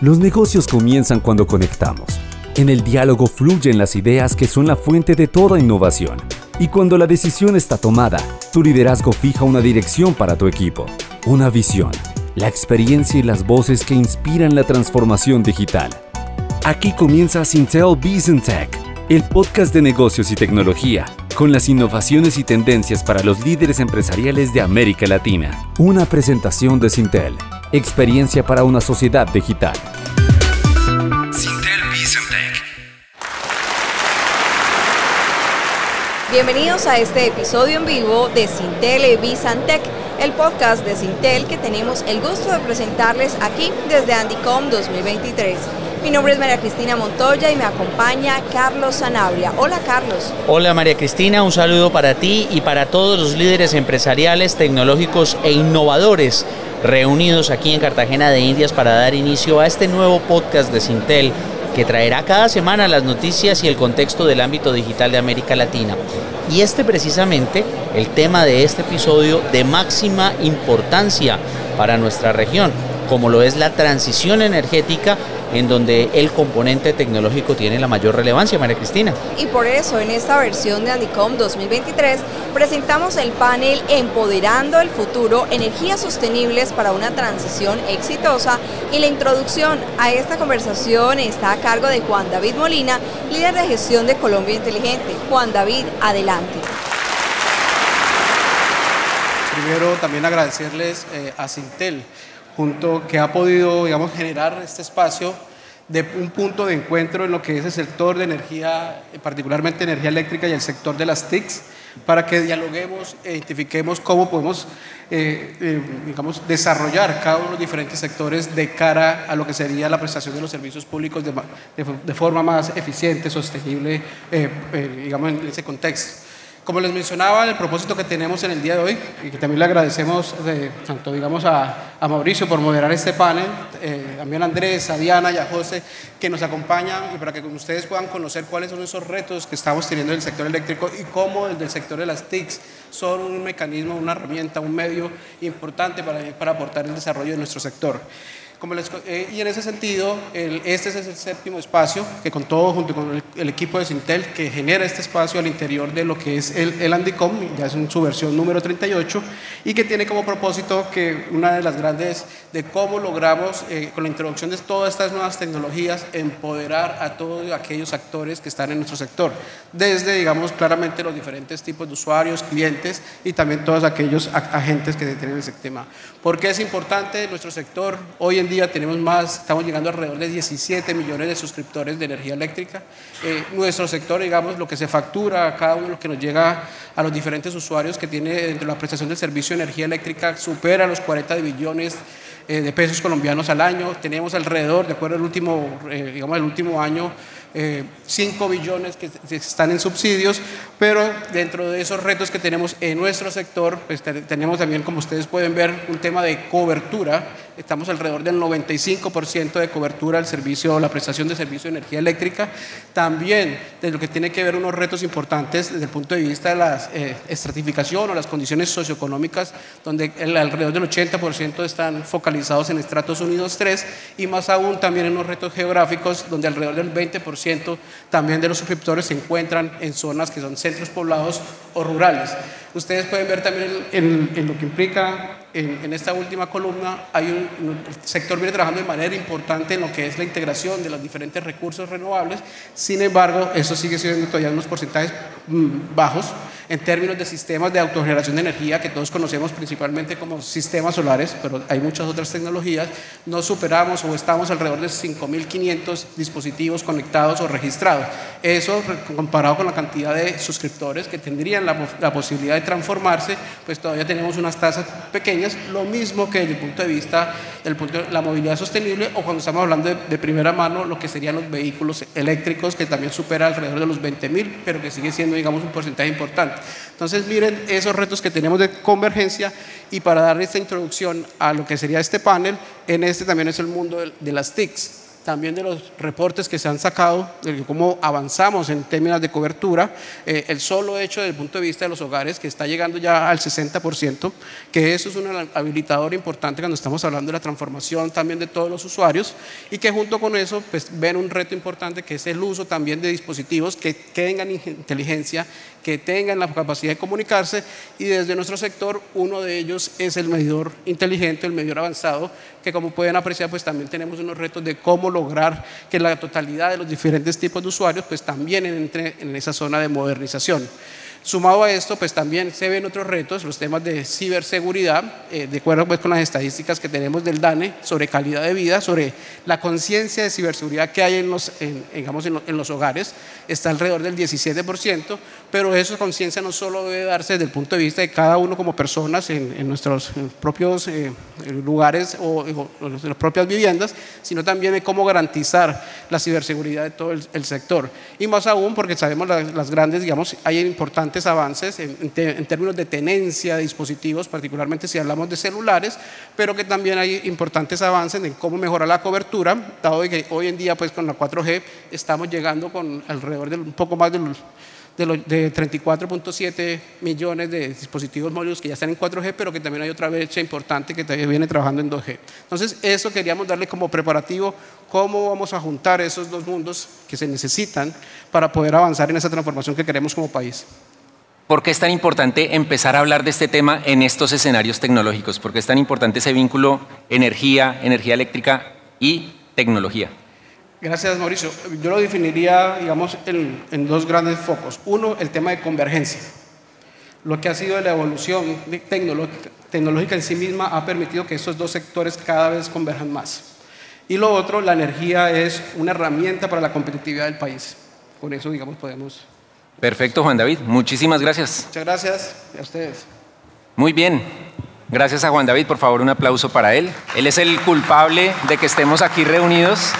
Los negocios comienzan cuando conectamos. En el diálogo fluyen las ideas que son la fuente de toda innovación. Y cuando la decisión está tomada, tu liderazgo fija una dirección para tu equipo, una visión, la experiencia y las voces que inspiran la transformación digital. Aquí comienza Sintel Business Tech, el podcast de negocios y tecnología, con las innovaciones y tendencias para los líderes empresariales de América Latina. Una presentación de Sintel, experiencia para una sociedad digital. Bienvenidos a este episodio en vivo de Sintel Bizantec, el podcast de Sintel que tenemos el gusto de presentarles aquí desde Andycom 2023. Mi nombre es María Cristina Montoya y me acompaña Carlos Sanabria. Hola Carlos. Hola María Cristina, un saludo para ti y para todos los líderes empresariales, tecnológicos e innovadores reunidos aquí en Cartagena de Indias para dar inicio a este nuevo podcast de Sintel que traerá cada semana las noticias y el contexto del ámbito digital de América Latina. Y este precisamente, el tema de este episodio de máxima importancia para nuestra región, como lo es la transición energética en donde el componente tecnológico tiene la mayor relevancia, María Cristina. Y por eso en esta versión de Andicom 2023 presentamos el panel Empoderando el futuro, energías sostenibles para una transición exitosa y la introducción a esta conversación está a cargo de Juan David Molina, líder de gestión de Colombia Inteligente. Juan David, adelante. Primero también agradecerles eh, a Sintel junto que ha podido, digamos, generar este espacio de un punto de encuentro en lo que es el sector de energía, particularmente energía eléctrica y el sector de las TICs, para que dialoguemos e identifiquemos cómo podemos, eh, eh, digamos, desarrollar cada uno de los diferentes sectores de cara a lo que sería la prestación de los servicios públicos de, de, forma más eficiente, sostenible, eh, digamos, en ese contexto. Como les mencionaba, el propósito que tenemos en el día de hoy, y que también le agradecemos tanto digamos a, a, Mauricio por moderar este panel, eh, también a Andrés, a Diana y a José que nos acompañan y para que ustedes puedan conocer cuáles son esos retos que estamos teniendo en el sector eléctrico y cómo desde el sector de las TICs son un mecanismo, una herramienta, un medio importante para, para aportar el desarrollo de nuestro sector. Eh, y en ese sentido, este es el séptimo espacio que con todo, junto con el, equipo de Sintel, que genera este espacio al interior de lo que es el, el Andicom, ya es en su versión número 38, y que tiene como propósito que una de las grandes de cómo logramos, eh, con la introducción de todas estas nuevas tecnologías, empoderar a todos aquellos actores que están en nuestro sector, desde, digamos, claramente los diferentes tipos de usuarios, clientes y también todos aquellos agentes que tienen ese tema. ¿Por qué es importante nuestro sector? Hoy en día tenemos más, estamos llegando alrededor de 17 millones de suscriptores de energía eléctrica. Eh, nuestro sector, digamos, lo que se factura, cada uno lo que nos llega a los diferentes usuarios que tiene dentro de la prestación del servicio de energía eléctrica supera los 40 billones eh, de pesos colombianos al año. Tenemos alrededor, de acuerdo al último, eh, digamos, el último año, 5 billones que están en subsidios, pero dentro de esos retos que tenemos en nuestro sector, pues tenemos también, como ustedes pueden ver, un tema de cobertura estamos alrededor del 95% de cobertura del servicio, la prestación de servicio de energía eléctrica. También de lo que tiene que ver unos retos importantes desde el punto de vista de la eh, estratificación o las condiciones socioeconómicas, donde el, alrededor del 80% están focalizados en estratos unidos 3 y más aún también en unos retos geográficos, donde alrededor del 20% también de los suscriptores se encuentran en zonas que son centros poblados o rurales. Ustedes pueden ver también en, lo que implica en, esta última columna, hay un, el sector viene trabajando de manera importante en lo que es la integración de los diferentes recursos renovables, sin embargo, eso sigue siendo todavía unos porcentajes mm, bajos en términos de sistemas de autogeneración de energía que todos conocemos principalmente como sistemas solares, pero hay muchas otras tecnologías, no superamos o estamos alrededor de 5.500 dispositivos conectados o registrados. Eso comparado con la cantidad de suscriptores que tendrían la, la posibilidad de transformarse, pues todavía tenemos unas tasas pequeñas, lo mismo que desde el punto de vista del punto de la movilidad sostenible o cuando estamos hablando de, de primera mano lo que serían los vehículos eléctricos que también supera alrededor de los 20.000, pero que sigue siendo digamos un porcentaje importante. Entonces, miren esos retos que tenemos de convergencia y para dar esta introducción a lo que sería este panel, en este también es el mundo de, las TICs. también de los reportes que se han sacado, de cómo avanzamos en términos de cobertura, eh, el solo hecho desde el punto de vista de los hogares, que está llegando ya al 60%, que eso es un habilitador importante cuando estamos hablando de la transformación también de todos los usuarios, y que junto con eso pues, ven un reto importante que es el uso también de dispositivos que tengan inteligencia, que tengan la capacidad de comunicarse, y desde nuestro sector uno de ellos es el medidor inteligente, el medidor avanzado, que como pueden apreciar pues también tenemos unos retos de cómo lograr que la totalidad de los diferentes tipos de usuarios pues también entre en esa zona de modernización. Sumado a esto, pues también se ven otros retos, los temas de ciberseguridad, eh, de acuerdo pues, con las estadísticas que tenemos del DANE sobre calidad de vida, sobre la conciencia de ciberseguridad que hay en los, digamos, en, los hogares, está alrededor del 17%, pero esa conciencia no solo debe darse desde el punto de vista de cada uno como personas en, nuestros propios eh, lugares o, en las propias viviendas, sino también de cómo garantizar la ciberseguridad de todo el, sector. Y más aún porque sabemos las, grandes, digamos, hay importantes avances en, términos de tenencia de dispositivos, particularmente si hablamos de celulares, pero que también hay importantes avances en cómo mejorar la cobertura, dado que hoy en día pues con la 4G estamos llegando con alrededor de un poco más de de, 34.7 millones de dispositivos móviles que ya están en 4G, pero que también hay otra brecha importante que todavía viene trabajando en 2G. Entonces, eso queríamos darle como preparativo, cómo vamos a juntar esos dos mundos que se necesitan para poder avanzar en esa transformación que queremos como país. ¿Por qué es tan importante empezar a hablar de este tema en estos escenarios tecnológicos? ¿Por qué es tan importante ese vínculo energía, energía eléctrica y tecnología? Gracias, Mauricio. Yo lo definiría, digamos, en, dos grandes focos. Uno, el tema de convergencia. Lo que ha sido la evolución tecnológica, tecnológica en sí misma ha permitido que estos dos sectores cada vez converjan más. Y lo otro, la energía es una herramienta para la competitividad del país. Con eso, digamos, podemos Perfecto, Juan David. Muchísimas gracias. Muchas gracias a ustedes. Muy bien. Gracias a Juan David. Por favor, un aplauso para él. Él es el culpable de que estemos aquí reunidos.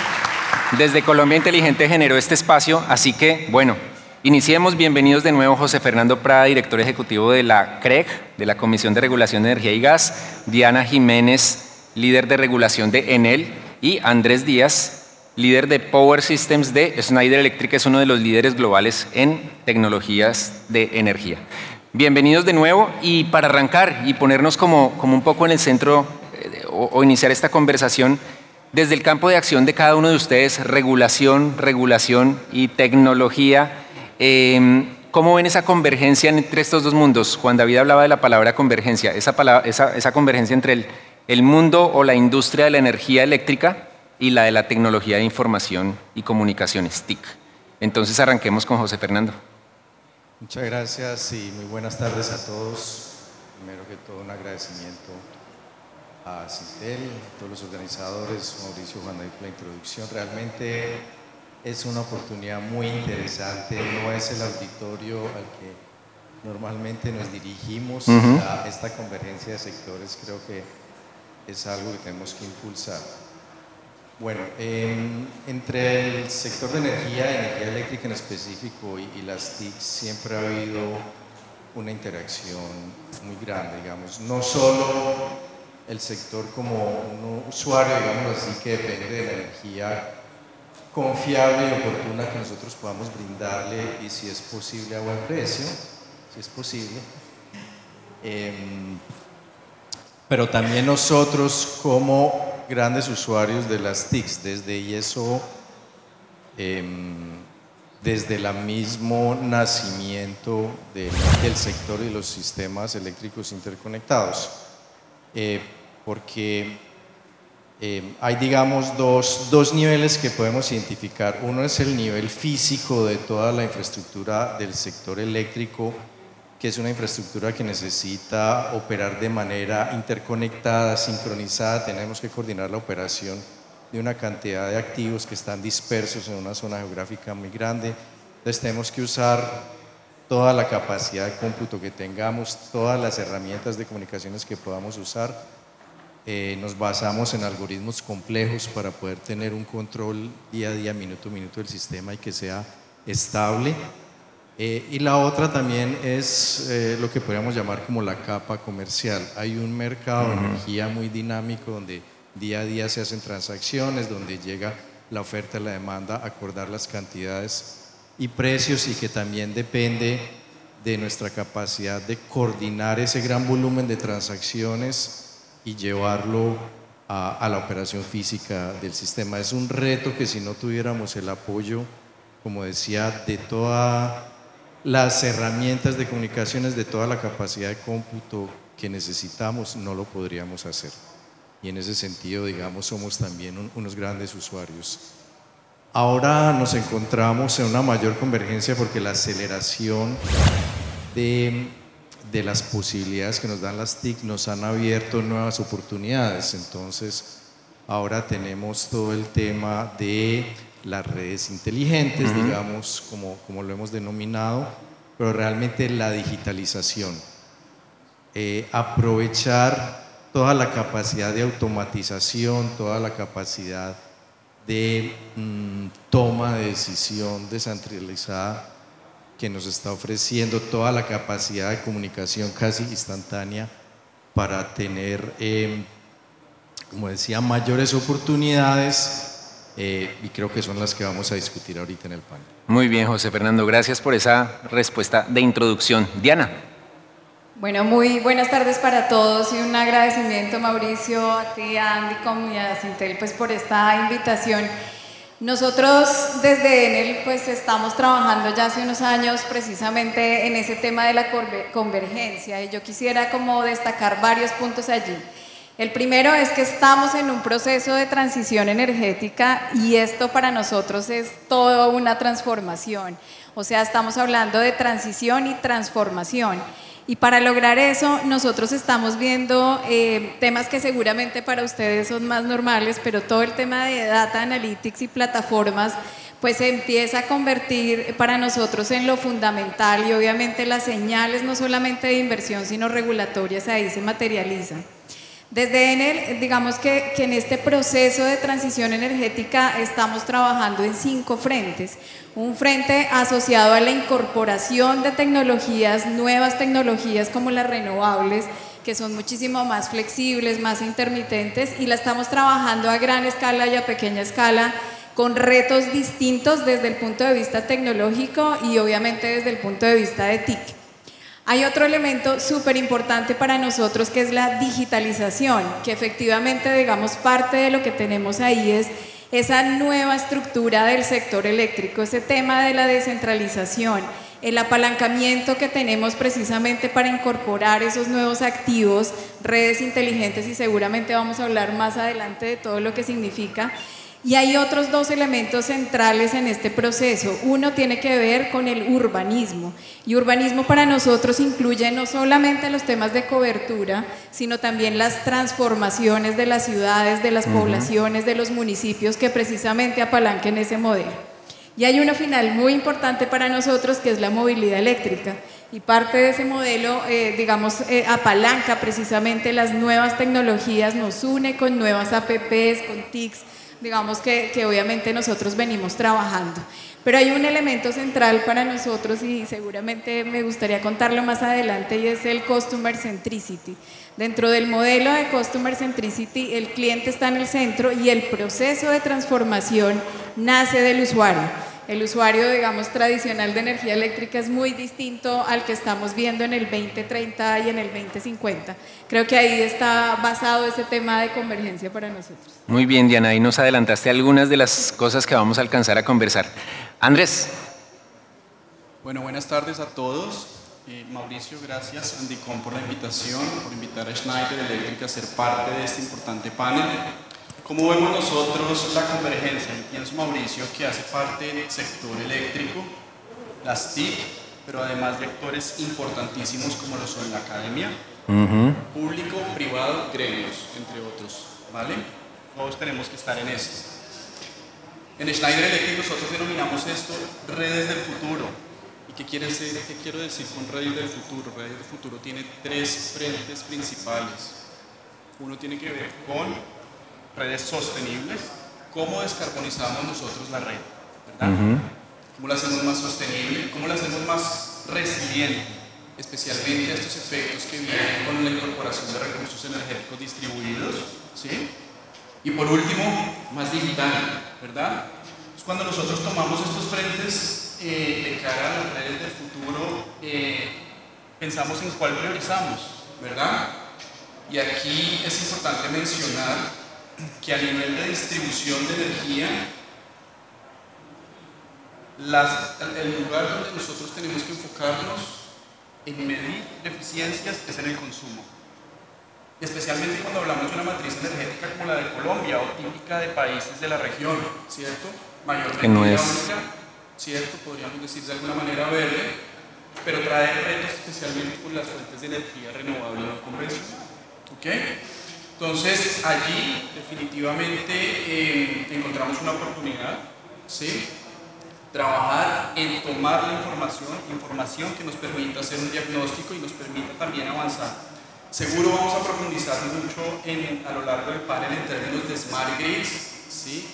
Desde Colombia Inteligente generó este espacio, así que, bueno, iniciemos. Bienvenidos de nuevo José Fernando Prada, director ejecutivo de la CREG, de la Comisión de Regulación de Energía y Gas, Diana Jiménez, líder de regulación de Enel, y Andrés Díaz, líder de Power Systems de Schneider Electric, es uno de los líderes globales en tecnologías de energía. Bienvenidos de nuevo y para arrancar y ponernos como, como un poco en el centro eh, o, iniciar esta conversación, desde el campo de acción de cada uno de ustedes, regulación, regulación y tecnología, em, ¿cómo ven esa convergencia entre estos dos mundos? Juan David hablaba de la palabra convergencia, esa, convergencia entre el, el mundo o la industria de la energía eléctrica y la de la tecnología de información y comunicaciones, TIC. Entonces arranquemos con José Fernando. Muchas gracias y muy buenas tardes a todos. Primero que todo un agradecimiento a Cintel, a todos los organizadores, Mauricio Juan David por la introducción. Realmente es una oportunidad muy interesante, no es el auditorio al que normalmente nos dirigimos a esta convergencia de sectores, creo que es algo que tenemos que impulsar. Bueno, entre el sector de energía, energía eléctrica en específico y, las TIC siempre ha habido una interacción muy grande, digamos. No solo el sector como un usuario, digamos así, que depende de la energía confiable y oportuna que nosotros podamos brindarle y si es posible a buen precio, si es posible. Em, pero también nosotros como grandes usuarios de las TICs, desde ISO, em, desde el mismo nacimiento del sector y los sistemas eléctricos interconectados. Eh, porque em, hay, digamos, dos, dos niveles que podemos identificar. Uno es el nivel físico de toda la infraestructura del sector eléctrico que es una infraestructura que necesita operar de manera interconectada, sincronizada, tenemos que coordinar la operación de una cantidad de activos que están dispersos en una zona geográfica muy grande. Entonces tenemos que usar toda la capacidad de cómputo que tengamos, todas las herramientas de comunicaciones que podamos usar. Eh, nos basamos en algoritmos complejos para poder tener un control día a día, minuto a minuto del sistema y que sea estable. Eh, y la otra también es eh, lo que podríamos llamar como la capa comercial. Hay un mercado de energía muy dinámico donde día a día se hacen transacciones, donde llega la oferta y la demanda, acordar las cantidades y precios y que también depende de nuestra capacidad de coordinar ese gran volumen de transacciones y llevarlo a, a, la operación física del sistema. Es un reto que si no tuviéramos el apoyo, como decía, de todas las herramientas de comunicaciones, de toda la capacidad de cómputo que necesitamos, no lo podríamos hacer. Y en ese sentido, digamos, somos también un, unos grandes usuarios. Ahora nos encontramos en una mayor convergencia porque la aceleración de, de, las posibilidades que nos dan las TIC nos han abierto nuevas oportunidades. Entonces, ahora tenemos todo el tema de las redes inteligentes, uh -huh. digamos, como, como lo hemos denominado, pero realmente la digitalización. Eh, aprovechar toda la capacidad de automatización, toda la capacidad de mmm, toma de decisión descentralizada que nos está ofreciendo, toda la capacidad de comunicación casi instantánea para tener, eh, como decía, mayores oportunidades eh, y creo que son las que vamos a discutir ahorita en el panel. Muy bien, José Fernando, gracias por esa respuesta de introducción. Diana. Bueno, muy buenas tardes para todos y un agradecimiento, Mauricio, a ti, a Andy y a Cintel, pues por esta invitación. Nosotros desde Enel pues estamos trabajando ya hace unos años precisamente en ese tema de la convergencia y yo quisiera como destacar varios puntos allí. El primero es que estamos en un proceso de transición energética y esto para nosotros es toda una transformación. O sea, estamos hablando de transición y transformación. Y para lograr eso, nosotros estamos viendo eh, temas que seguramente para ustedes son más normales, pero todo el tema de data analytics y plataformas, pues se empieza a convertir para nosotros en lo fundamental y obviamente las señales no solamente de inversión, sino regulatorias ahí se materializan. Desde Enel, digamos que, que, en este proceso de transición energética estamos trabajando en cinco frentes. Un frente asociado a la incorporación de tecnologías, nuevas tecnologías como las renovables, que son muchísimo más flexibles, más intermitentes, y la estamos trabajando a gran escala y a pequeña escala con retos distintos desde el punto de vista tecnológico y obviamente desde el punto de vista de TIC. Hay otro elemento súper importante para nosotros que es la digitalización, que efectivamente, digamos, parte de lo que tenemos ahí es esa nueva estructura del sector eléctrico, ese tema de la descentralización, el apalancamiento que tenemos precisamente para incorporar esos nuevos activos, redes inteligentes y seguramente vamos a hablar más adelante de todo lo que significa. Y hay otros dos elementos centrales en este proceso. Uno tiene que ver con el urbanismo. Y urbanismo para nosotros incluye no solamente los temas de cobertura, sino también las transformaciones de las ciudades, de las uh -huh. poblaciones, de los municipios que precisamente apalanquen ese modelo. Y hay uno final muy importante para nosotros que es la movilidad eléctrica. Y parte de ese modelo, eh, digamos, eh, apalanca precisamente las nuevas tecnologías, nos une con nuevas APPs, con TICs, digamos que, que, obviamente nosotros venimos trabajando. Pero hay un elemento central para nosotros y seguramente me gustaría contarlo más adelante y es el Customer Centricity. Dentro del modelo de Customer Centricity, el cliente está en el centro y el proceso de transformación nace del usuario. El usuario, digamos, tradicional de energía eléctrica es muy distinto al que estamos viendo en el 2030 y en el 2050. Creo que ahí está basado ese tema de convergencia para nosotros. Muy bien, Diana, ahí nos adelantaste algunas de las cosas que vamos a alcanzar a conversar. Andrés. Bueno, buenas tardes a todos. Eh, Mauricio, gracias. Andicom por la invitación, por invitar a Schneider Electric a ser parte de este importante panel. ¿Cómo vemos nosotros la convergencia? Pienso, Mauricio, que hace parte del sector eléctrico, las TIC, pero además de actores importantísimos como lo son la academia, uh -huh. público, privado, gremios, entre otros. ¿Vale? Todos tenemos que estar en esto. En Schneider Electric nosotros denominamos esto redes del futuro. ¿Y qué, quiere decir, qué quiero decir con redes del futuro? Redes del futuro tiene tres frentes principales. Uno tiene que ver con redes sostenibles, cómo descarbonizamos nosotros la red, ¿verdad? Uh -huh. ¿Cómo la hacemos más sostenible? ¿Cómo la hacemos más resiliente? Especialmente a estos efectos que vienen con la incorporación de recursos energéticos distribuidos, ¿sí? Y por último, más digital, ¿verdad? Es cuando nosotros tomamos estos frentes eh, de cara a las redes del futuro, eh, pensamos en cuál priorizamos, ¿verdad? Y aquí es importante mencionar que a nivel de distribución de energía, el lugar donde nosotros tenemos que enfocarnos en medir eficiencias es en el consumo. Especialmente cuando hablamos de una matriz energética como la de Colombia o típica de países de la región, ¿cierto? Mayormente no es... ¿cierto? Podríamos decir de alguna manera verde, pero trae retos especialmente con las fuentes de energía renovable no convencional. ¿Ok? Entonces, allí definitivamente eh, encontramos una oportunidad, ¿sí? trabajar en tomar la información, información que nos permita hacer un diagnóstico y nos permita también avanzar. Seguro vamos a profundizar mucho en, a lo largo del panel en términos de smart grids, ¿sí?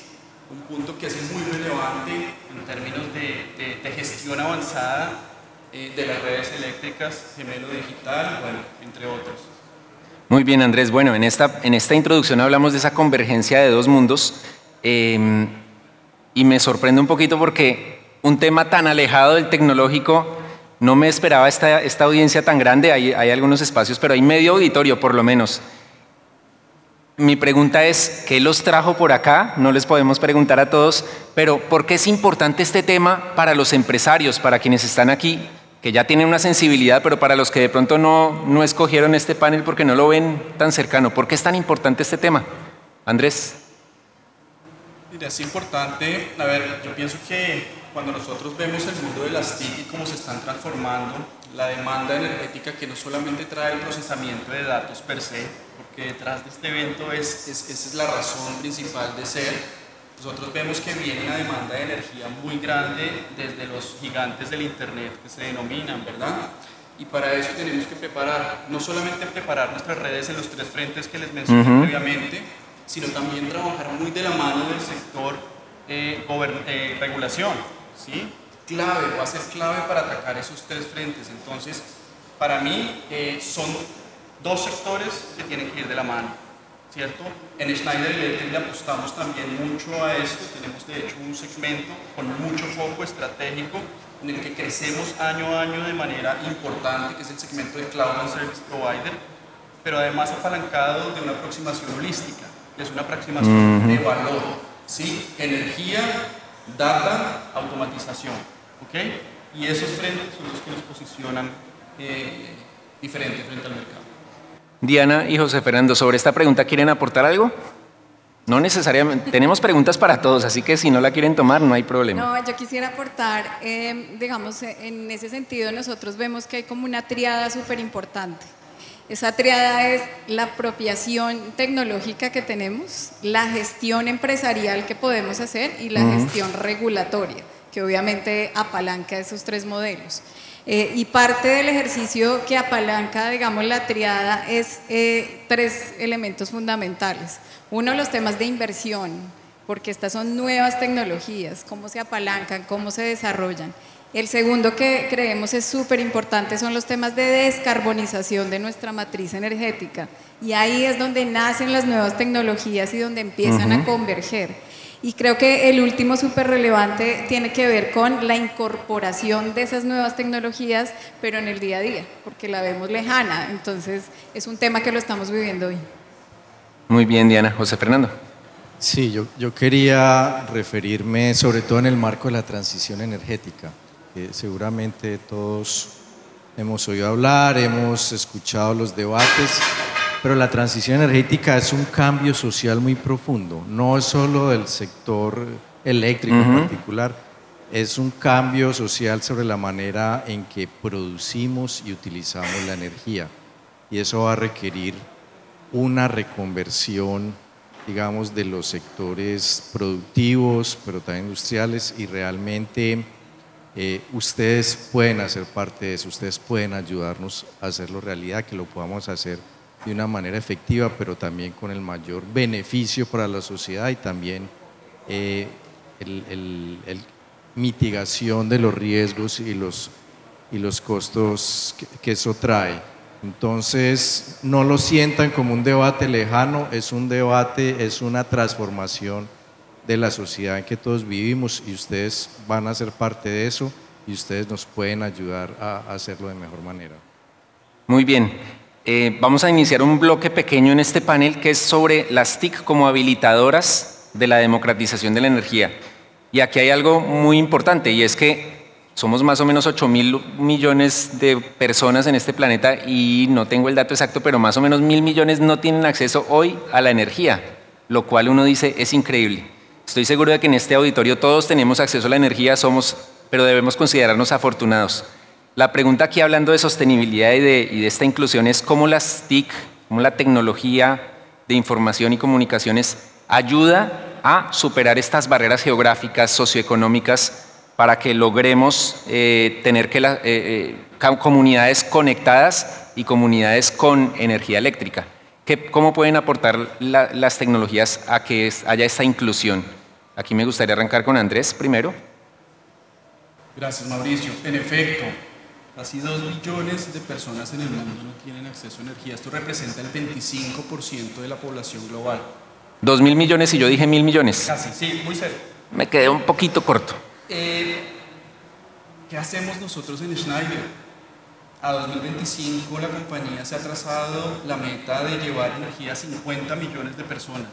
un punto que es muy relevante en términos de, de, gestión avanzada eh, de las redes eléctricas, gemelo digital, bueno, entre otros. Muy bien, Andrés. Bueno, en esta, en esta introducción hablamos de esa convergencia de dos mundos. Eh, y me sorprende un poquito porque un tema tan alejado del tecnológico, no me esperaba esta, esta audiencia tan grande, hay, hay algunos espacios, pero hay medio auditorio por lo menos. Mi pregunta es, ¿qué los trajo por acá? No les podemos preguntar a todos, pero ¿por qué es importante este tema para los empresarios, para quienes están aquí, que ya tienen una sensibilidad, pero para los que de pronto no, no escogieron este panel porque no lo ven tan cercano? ¿Por qué es tan importante este tema? Andrés es importante, a ver, yo pienso que cuando nosotros vemos el mundo de las TIC y cómo se están transformando, la demanda energética que no solamente trae el procesamiento de datos per se, porque detrás de este evento es, esa es la razón principal de ser, nosotros vemos que viene una demanda de energía muy grande desde los gigantes del Internet que se denominan, ¿verdad? Y para eso tenemos que preparar, no solamente preparar nuestras redes en los tres frentes que les mencioné previamente, sino también trabajar muy de la mano del sector eh, eh, regulación, ¿sí? Clave, va a ser clave para atacar esos tres frentes. Entonces, para mí eh, son dos sectores que tienen que ir de la mano, ¿cierto? En Schneider Electric le apostamos también mucho a esto, tenemos de hecho un segmento con mucho foco estratégico en el que crecemos año a año de manera importante, que es el segmento de Cloud and Service Provider, pero además apalancado de una aproximación holística es una aproximación de valor, ¿sí? Energía, data, automatización, ¿ok? Y esos frentes son los que nos posicionan eh, diferente frente al mercado. Diana y José Fernando, sobre esta pregunta, ¿quieren aportar algo? No necesariamente, tenemos preguntas para todos, así que si no la quieren tomar, no hay problema. No, yo quisiera aportar, eh, digamos, en ese sentido nosotros vemos que hay como una triada súper importante. Esa triada es la apropiación tecnológica que tenemos, la gestión empresarial que podemos hacer y la gestión regulatoria, que obviamente apalanca esos tres modelos. Eh, y parte del ejercicio que apalanca, digamos, la triada es eh, tres elementos fundamentales. Uno, los temas de inversión, porque estas son nuevas tecnologías, cómo se apalancan, cómo se desarrollan. El segundo que creemos es súper importante son los temas de descarbonización de nuestra matriz energética. Y ahí es donde nacen las nuevas tecnologías y donde empiezan a converger. Y creo que el último súper relevante tiene que ver con la incorporación de esas nuevas tecnologías, pero en el día a día, porque la vemos lejana. Entonces es un tema que lo estamos viviendo hoy. Muy bien, Diana. José Fernando. Sí, yo, yo quería referirme sobre todo en el marco de la transición energética seguramente todos hemos oído hablar, hemos escuchado los debates, pero la transición energética es un cambio social muy profundo, no es solo del sector eléctrico en particular, es un cambio social sobre la manera en que producimos y utilizamos la energía. Y eso va a requerir una reconversión, digamos, de los sectores productivos, pero también industriales, y realmente eh, ustedes pueden hacer parte de eso, ustedes pueden ayudarnos a hacerlo realidad, que lo podamos hacer de una manera efectiva, pero también con el mayor beneficio para la sociedad y también eh, el, mitigación de los riesgos y los, y los costos que, eso trae. Entonces, no lo sientan como un debate lejano, es un debate, es una transformación de la sociedad en que todos vivimos y ustedes van a ser parte de eso y ustedes nos pueden ayudar a hacerlo de mejor manera. Muy bien. Eh, vamos a iniciar un bloque pequeño en este panel que es sobre las TIC como habilitadoras de la democratización de la energía. Y aquí hay algo muy importante y es que somos más o menos 8 mil millones de personas en este planeta y no tengo el dato exacto, pero más o menos mil millones no tienen acceso hoy a la energía, lo cual uno dice es increíble. Estoy seguro de que en este auditorio todos tenemos acceso a la energía, somos, pero debemos considerarnos afortunados. La pregunta aquí hablando de sostenibilidad y de, esta inclusión es cómo las TIC, cómo la tecnología de información y comunicaciones ayuda a superar estas barreras geográficas, socioeconómicas, para que logremos eh, tener que eh, eh, comunidades conectadas y comunidades con energía eléctrica. ¿Qué, ¿Cómo pueden aportar las tecnologías a que haya esta inclusión? Aquí me gustaría arrancar con Andrés primero. Gracias, Mauricio. En efecto, casi dos millones de personas en el mundo no tienen acceso a energía. Esto representa el 25% de la población global. Dos mil millones y yo dije mil millones. Casi, sí, muy serio. Me quedé un poquito corto. Eh, ¿Qué hacemos nosotros en Schneider? A 2025 la compañía se ha trazado la meta de llevar energía a 50 millones de personas.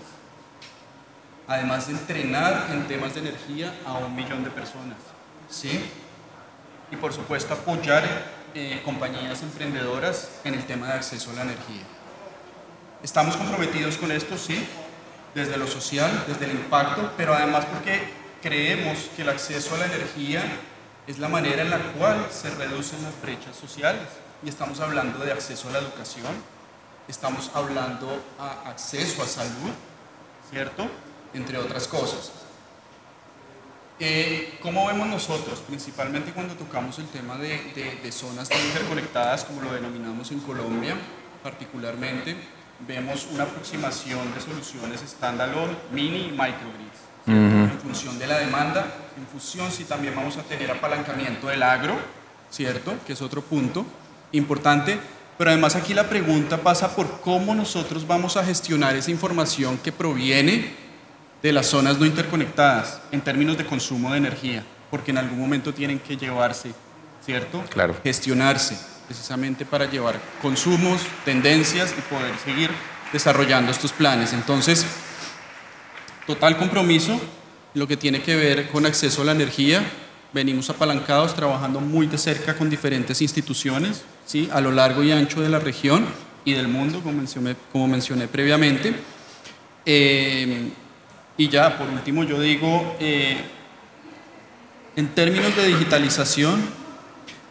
Además de entrenar en temas de energía a un millón de personas. ¿Sí? Y por supuesto apoyar eh, compañías emprendedoras en el tema de acceso a la energía. Estamos comprometidos con esto, sí, desde lo social, desde el impacto, pero además porque creemos que el acceso a la energía es la manera en la cual se reducen las brechas sociales. Y estamos hablando de acceso a la educación, estamos hablando a acceso a salud, ¿cierto? Entre otras cosas. Eh, ¿Cómo vemos nosotros? Principalmente cuando tocamos el tema de, de zonas interconectadas, como lo denominamos en Colombia, particularmente, vemos una aproximación de soluciones standalone, mini y microgrids en función de la demanda, en función si también vamos a tener apalancamiento del agro, ¿cierto? Que es otro punto importante. Pero además aquí la pregunta pasa por cómo nosotros vamos a gestionar esa información que proviene de las zonas no interconectadas en términos de consumo de energía, porque en algún momento tienen que llevarse, ¿cierto? Claro. Gestionarse precisamente para llevar consumos, tendencias y poder seguir desarrollando estos planes. Entonces, total compromiso, lo que tiene que ver con acceso a la energía. Venimos apalancados, trabajando muy de cerca con diferentes instituciones, ¿sí? a lo largo y ancho de la región y del mundo, como mencioné, como mencioné previamente. Eh, y ya, por último, yo digo, eh, en términos de digitalización,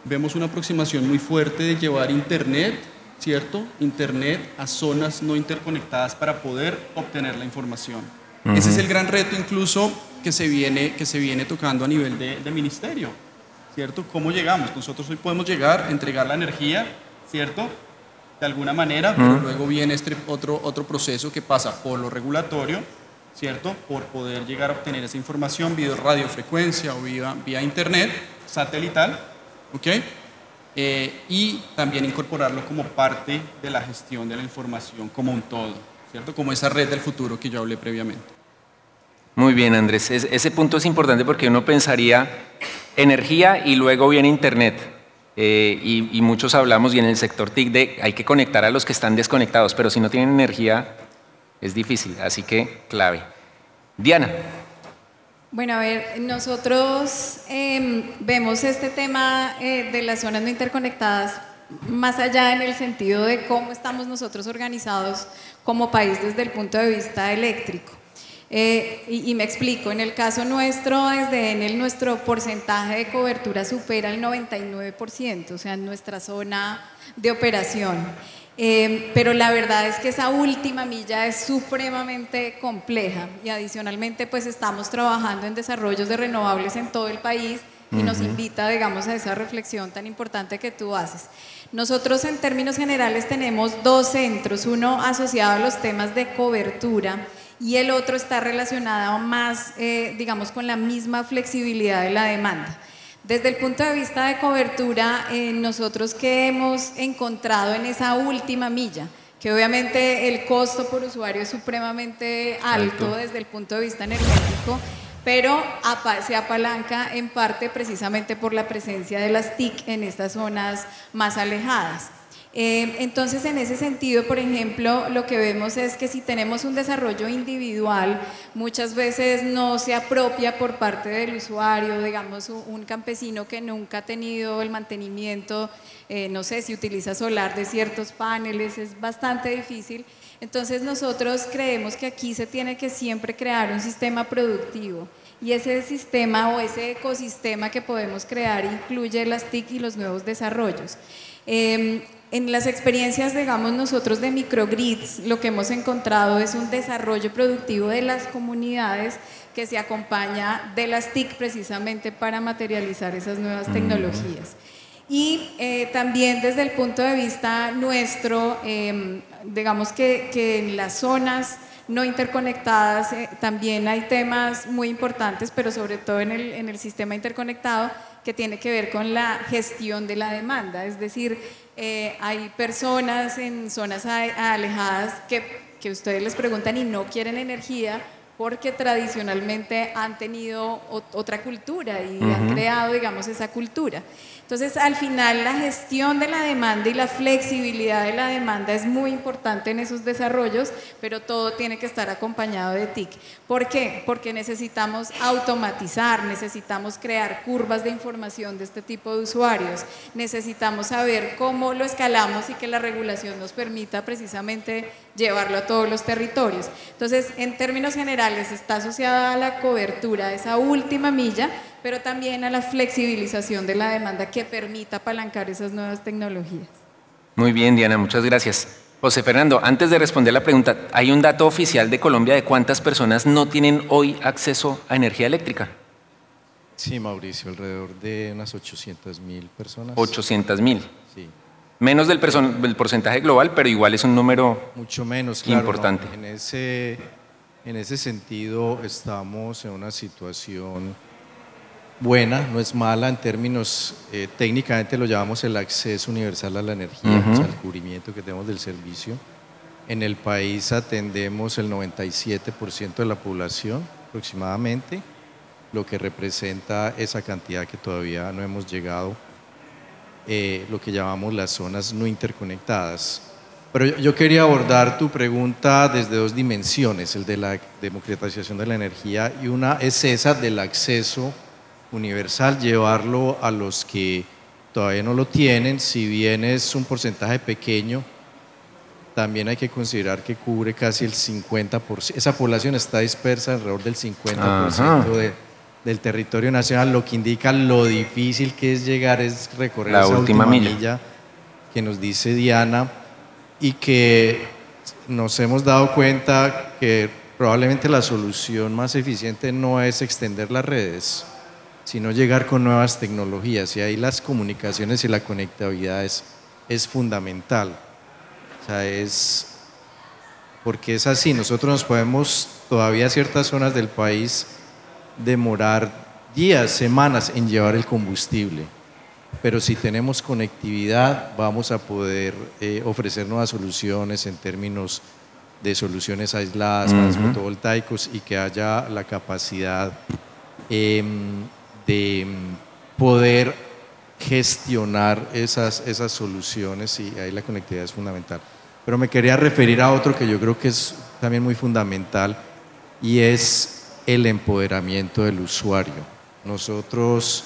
vemos una aproximación muy fuerte de llevar Internet, ¿cierto? Internet a zonas no interconectadas para poder obtener la información. Ese es el gran reto incluso que se viene, que se viene tocando a nivel de, ministerio, ¿cierto? ¿Cómo llegamos? Nosotros hoy podemos llegar, entregar la energía, ¿cierto? De alguna manera, pero luego viene este otro, otro proceso que pasa por lo regulatorio, ¿cierto? Por poder llegar a obtener esa información vía radiofrecuencia o vía, vía internet, satelital, ¿ok? Eh, y también incorporarlo como parte de la gestión de la información como un todo. ¿cierto? Como esa red del futuro que yo hablé previamente. Muy bien, Andrés. ese punto es importante porque uno pensaría energía y luego viene Internet. Eh, y, muchos hablamos, y en el sector TIC, de hay que conectar a los que están desconectados, pero si no tienen energía es difícil, así que clave. Diana. Bueno, a ver, nosotros em, vemos este tema eh, de las zonas no interconectadas más allá en el sentido de cómo estamos nosotros organizados como país desde el punto de vista eléctrico. Eh, y, me explico, en el caso nuestro, desde Enel, nuestro porcentaje de cobertura supera el 99%, o sea, en nuestra zona de operación. Eh, pero la verdad es que esa última milla es supremamente compleja y adicionalmente pues estamos trabajando en desarrollos de renovables en todo el país y nos invita, digamos, a esa reflexión tan importante que tú haces. Nosotros en términos generales tenemos dos centros, uno asociado a los temas de cobertura y el otro está relacionado más, eh, digamos, con la misma flexibilidad de la demanda. Desde el punto de vista de cobertura, eh, nosotros que hemos encontrado en esa última milla, que obviamente el costo por usuario es supremamente alto, desde el punto de vista energético, pero se apalanca en parte precisamente por la presencia de las TIC en estas zonas más alejadas. Eh, entonces, en ese sentido, por ejemplo, lo que vemos es que si tenemos un desarrollo individual, muchas veces no se apropia por parte del usuario, digamos, un campesino que nunca ha tenido el mantenimiento, eh, no sé si utiliza solar de ciertos paneles, es bastante difícil. Entonces, nosotros creemos que aquí se tiene que siempre crear un sistema productivo. Y ese sistema o ese ecosistema que podemos crear incluye las TIC y los nuevos desarrollos. Em, en las experiencias, digamos, nosotros de microgrids, lo que hemos encontrado es un desarrollo productivo de las comunidades que se acompaña de las TIC precisamente para materializar esas nuevas tecnologías. Y eh, también desde el punto de vista nuestro, em, digamos que, que, en las zonas no interconectadas eh, también hay temas muy importantes, pero sobre todo en el, en el sistema interconectado que tiene que ver con la gestión de la demanda, es decir, eh, hay personas en zonas alejadas que, que ustedes les preguntan y no quieren energía porque tradicionalmente han tenido otra cultura y han creado, digamos, esa cultura. Entonces, al final, la gestión de la demanda y la flexibilidad de la demanda es muy importante en esos desarrollos, pero todo tiene que estar acompañado de TIC. ¿Por qué? Porque necesitamos automatizar, necesitamos crear curvas de información de este tipo de usuarios, necesitamos saber cómo lo escalamos y que la regulación nos permita precisamente llevarlo a todos los territorios. Entonces, en términos generales, está asociada a la cobertura de esa última milla, pero también a la flexibilización de la demanda que permita apalancar esas nuevas tecnologías. Muy bien, Diana, muchas gracias. José Fernando, antes de responder la pregunta, ¿hay un dato oficial de Colombia de cuántas personas no tienen hoy acceso a energía eléctrica? Sí, Mauricio, alrededor de unas 800 mil personas. 800 mil. Menos del, porcentaje global, pero igual es un número mucho menos importante. en, ese, en ese sentido estamos en una situación buena, no es mala en términos, eh, técnicamente lo llamamos el acceso universal a la energía, el cubrimiento que tenemos del servicio. En el país atendemos el 97% de la población aproximadamente, lo que representa esa cantidad que todavía no hemos llegado eh, lo que llamamos las zonas no interconectadas. Pero yo, quería abordar tu pregunta desde dos dimensiones, el de la democratización de la energía y una es esa del acceso universal, llevarlo a los que todavía no lo tienen, si bien es un porcentaje pequeño, también hay que considerar que cubre casi el 50%, esa población está dispersa alrededor del 50% de del territorio nacional, lo que indica lo difícil que es llegar, es recorrer la esa última, milla. que nos dice Diana y que nos hemos dado cuenta que probablemente la solución más eficiente no es extender las redes, sino llegar con nuevas tecnologías y ahí las comunicaciones y la conectividad es, es fundamental. O sea, es porque es así, nosotros nos podemos todavía ciertas zonas del país demorar días, semanas en llevar el combustible. Pero si tenemos conectividad, vamos a poder eh, ofrecer nuevas soluciones en términos de soluciones aisladas, fotovoltaicos y que haya la capacidad em, de poder gestionar esas, esas soluciones y ahí la conectividad es fundamental. Pero me quería referir a otro que yo creo que es también muy fundamental y es el empoderamiento del usuario. Nosotros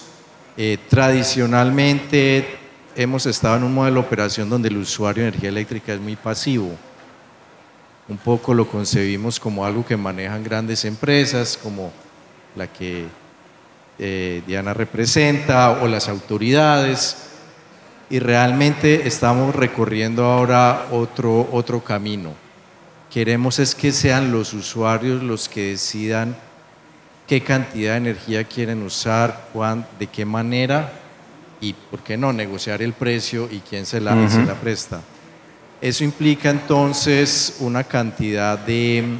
eh, tradicionalmente hemos estado en un modelo de operación donde el usuario de energía eléctrica es muy pasivo. Un poco lo concebimos como algo que manejan grandes empresas como la que eh, Diana representa o las autoridades y realmente estamos recorriendo ahora otro, otro camino. Queremos es que sean los usuarios los que decidan qué cantidad de energía quieren usar, cuán, de qué manera y, ¿por qué no?, negociar el precio y quién se la, la presta. Eso implica entonces una cantidad de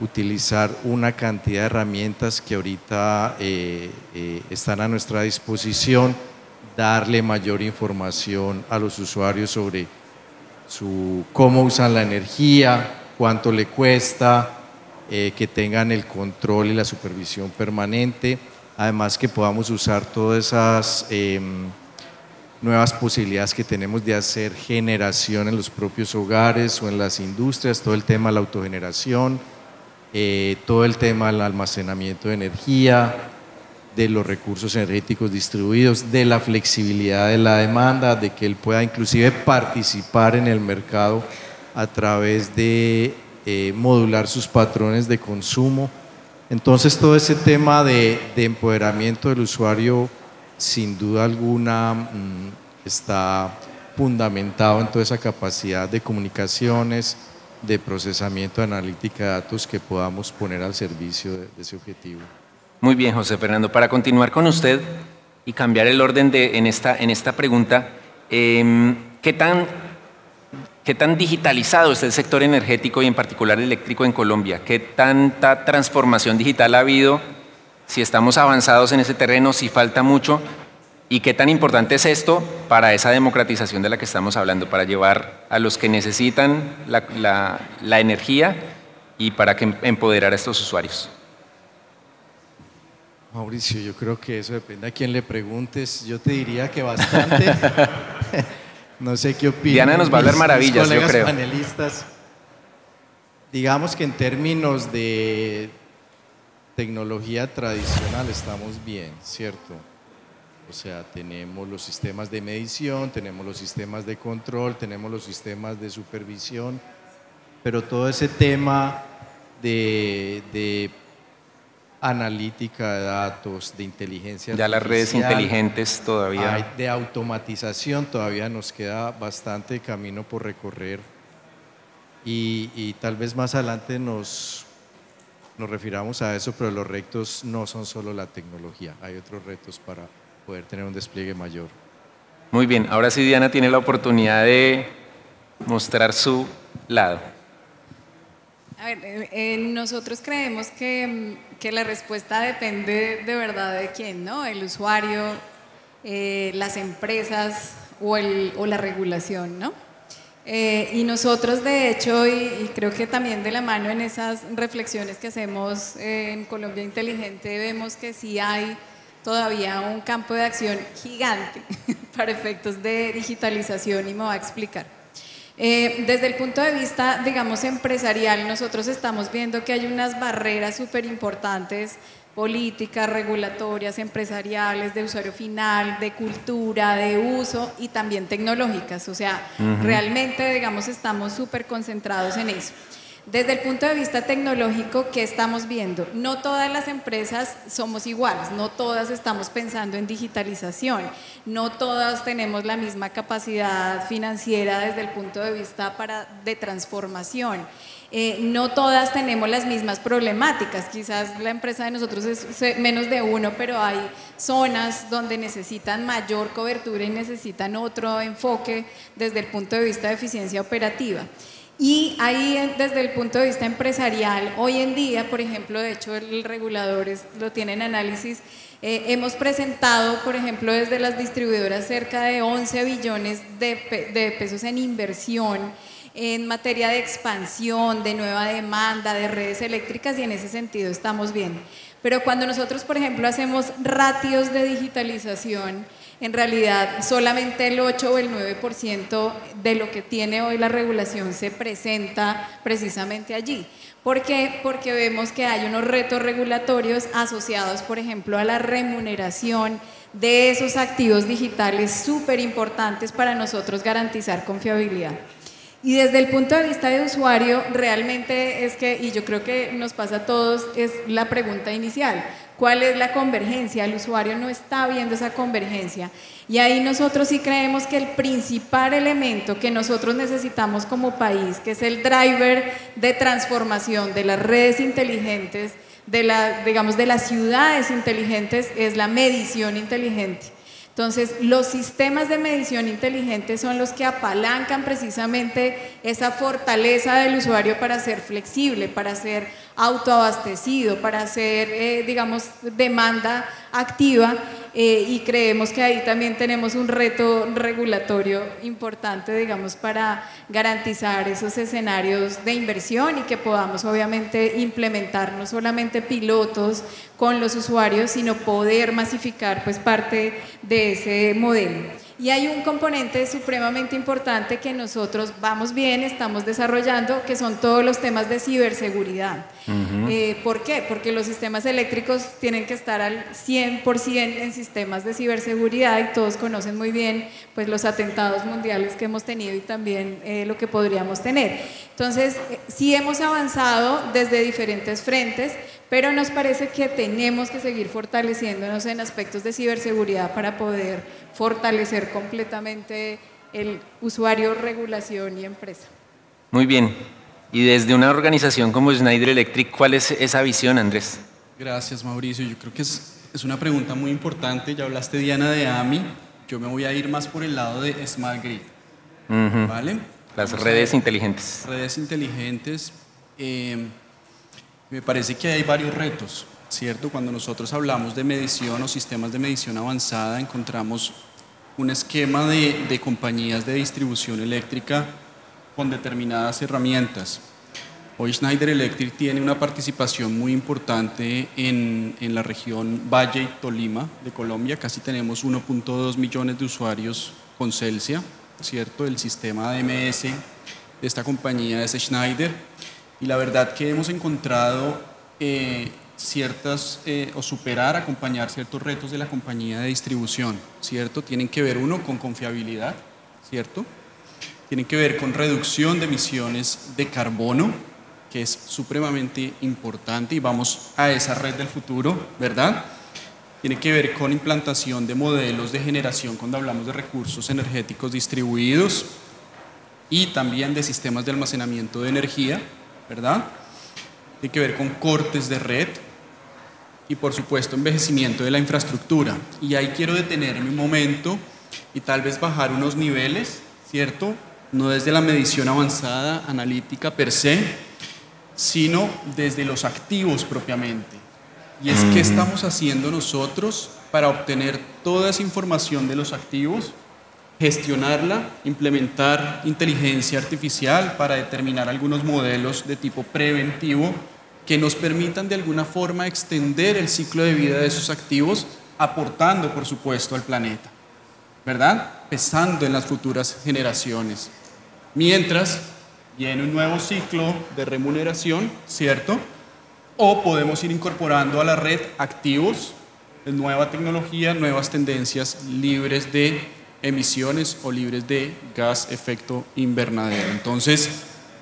utilizar una cantidad de herramientas que ahorita eh, eh, están a nuestra disposición, darle mayor información a los usuarios sobre su, cómo usan la energía, cuánto le cuesta, eh, que tengan el control y la supervisión permanente, además que podamos usar todas esas em, nuevas posibilidades que tenemos de hacer generación en los propios hogares o en las industrias, todo el tema de la autogeneración, eh, todo el tema del almacenamiento de energía, de los recursos energéticos distribuidos, de la flexibilidad de la demanda, de que él pueda inclusive participar en el mercado a través de eh, modular sus patrones de consumo. Entonces todo ese tema de, empoderamiento del usuario sin duda alguna mm, está fundamentado en toda esa capacidad de comunicaciones, de procesamiento, de analítica de datos que podamos poner al servicio de, ese objetivo. Muy bien, José Fernando. Para continuar con usted y cambiar el orden de, en, esta, en esta pregunta, em, ¿qué, tan, ¿qué tan digitalizado está el sector energético y en particular eléctrico en Colombia? ¿Qué tanta transformación digital ha habido? Si estamos avanzados en ese terreno, si falta mucho, ¿Y qué tan importante es esto para esa democratización de la que estamos hablando, para llevar a los que necesitan la, energía y para que empoderar a estos usuarios? Mauricio, yo creo que eso depende a quién le preguntes. Yo te diría que bastante. no sé qué opinan. Diana nos va a hablar maravillas, yo creo. panelistas. Digamos que en términos de tecnología tradicional estamos bien, ¿cierto? O sea, tenemos los sistemas de medición, tenemos los sistemas de control, tenemos los sistemas de supervisión, pero todo ese tema de, analítica de datos, de inteligencia Ya las redes inteligentes todavía. de automatización todavía nos queda bastante camino por recorrer y, y tal vez más adelante nos, nos refiramos a eso, pero los retos no son solo la tecnología, hay otros retos para poder tener un despliegue mayor. Muy bien, ahora sí Diana tiene la oportunidad de mostrar su lado. A ver, eh, eh, nosotros creemos que, que, la respuesta depende de verdad de quién, ¿no? El usuario, eh, las empresas o, el, o, la regulación, ¿no? y nosotros, de hecho, y, y, creo que también de la mano en esas reflexiones que hacemos en Colombia Inteligente, vemos que sí hay todavía un campo de acción gigante para efectos de digitalización y me va a explicar. Eh, desde el punto de vista, digamos, empresarial, nosotros estamos viendo que hay unas barreras súper importantes políticas, regulatorias, empresariales, de usuario final, de cultura, de uso y también tecnológicas. O sea, realmente, digamos, estamos súper concentrados en eso. Desde el punto de vista tecnológico, ¿qué estamos viendo? No todas las empresas somos iguales, no todas estamos pensando en digitalización, no todas tenemos la misma capacidad financiera desde el punto de vista de transformación. Eh, no todas tenemos las mismas problemáticas. Quizás la empresa de nosotros es menos de uno, pero hay zonas donde necesitan mayor cobertura y necesitan otro enfoque desde el punto de vista de eficiencia operativa. Y ahí desde el punto de vista empresarial, hoy en día, por ejemplo, de hecho el regulador lo tiene en análisis, eh, hemos presentado, por ejemplo, desde las distribuidoras cerca de 11 billones de, de pesos en inversión en materia de expansión, de nueva demanda, de redes eléctricas y en ese sentido estamos bien. Pero cuando nosotros, por ejemplo, hacemos ratios de digitalización, en realidad solamente el 8 o el 9% de lo que tiene hoy la regulación se presenta precisamente allí. ¿Por qué? Porque vemos que hay unos retos regulatorios asociados, por ejemplo, a la remuneración de esos activos digitales súper importantes para nosotros garantizar confiabilidad. Y desde el punto de vista de usuario, realmente es que, y yo creo que nos pasa a todos, es la pregunta inicial. ¿Cuál es la convergencia? El usuario no está viendo esa convergencia. Y ahí nosotros sí creemos que el principal elemento que nosotros necesitamos como país, que es el driver de transformación de las redes inteligentes, de la, digamos, de las ciudades inteligentes, es la medición inteligente. Entonces, los sistemas de medición inteligente son los que apalancan precisamente esa fortaleza del usuario para ser flexible, para ser autoabastecido, para hacer, eh, digamos, demanda activa eh, y creemos que ahí también tenemos un reto regulatorio importante, digamos, para garantizar esos escenarios de inversión y que podamos obviamente implementar no solamente pilotos con los usuarios, sino poder masificar pues parte de ese modelo. Y hay un componente supremamente importante que nosotros vamos bien, estamos desarrollando, que son todos los temas de ciberseguridad. Eh, ¿Por qué? Porque los sistemas eléctricos tienen que estar al 100% en sistemas de ciberseguridad y todos conocen muy bien pues, los atentados mundiales que hemos tenido y también eh, lo que podríamos tener. Entonces, eh, sí hemos avanzado desde diferentes frentes, pero nos parece que tenemos que seguir fortaleciéndonos en aspectos de ciberseguridad para poder fortalecer completamente el usuario, regulación y empresa. Muy bien. Y desde una organización como Schneider Electric, ¿cuál es esa visión, Andrés? Gracias, Mauricio. Yo creo que es, es una pregunta muy importante. Ya hablaste, Diana, de AMI. Yo me voy a ir más por el lado de Smart Grid. ¿Vale? Las redes inteligentes. Redes inteligentes. Eh, me parece que hay varios retos, ¿cierto? Cuando nosotros hablamos de medición o sistemas de medición avanzada, encontramos un esquema de, compañías de distribución eléctrica con determinadas herramientas. Hoy Schneider Electric tiene una participación muy importante en, en la región Valle y Tolima de Colombia. Casi tenemos 1.2 millones de usuarios con Celsia, ¿cierto? El sistema AMS de esta compañía es Schneider y la verdad que hemos encontrado eh, ciertas, eh, o superar, acompañar ciertos retos de la compañía de distribución, ¿cierto? Tienen que ver uno con confiabilidad, ¿cierto? Tienen que ver con reducción de emisiones de carbono, que es supremamente importante y vamos a esa red del futuro, ¿verdad? Tiene que ver con implantación de modelos de generación cuando hablamos de recursos energéticos distribuidos y también de sistemas de almacenamiento de energía, ¿verdad? Tiene que ver con cortes de red y por supuesto envejecimiento de la infraestructura. Y ahí quiero detenerme un momento y tal vez bajar unos niveles, ¿cierto? No desde la medición avanzada, analítica per se, sino desde los activos propiamente. Y es qué estamos haciendo nosotros para obtener toda esa información de los activos gestionarla, implementar inteligencia artificial para determinar algunos modelos de tipo preventivo que nos permitan de alguna forma extender el ciclo de vida de esos activos, aportando, por supuesto, al planeta, ¿verdad? Pesando en las futuras generaciones. Mientras viene un nuevo ciclo de remuneración, ¿cierto? O podemos ir incorporando a la red activos, nueva tecnología, nuevas tendencias libres de emisiones o libres de gas efecto invernadero. Entonces,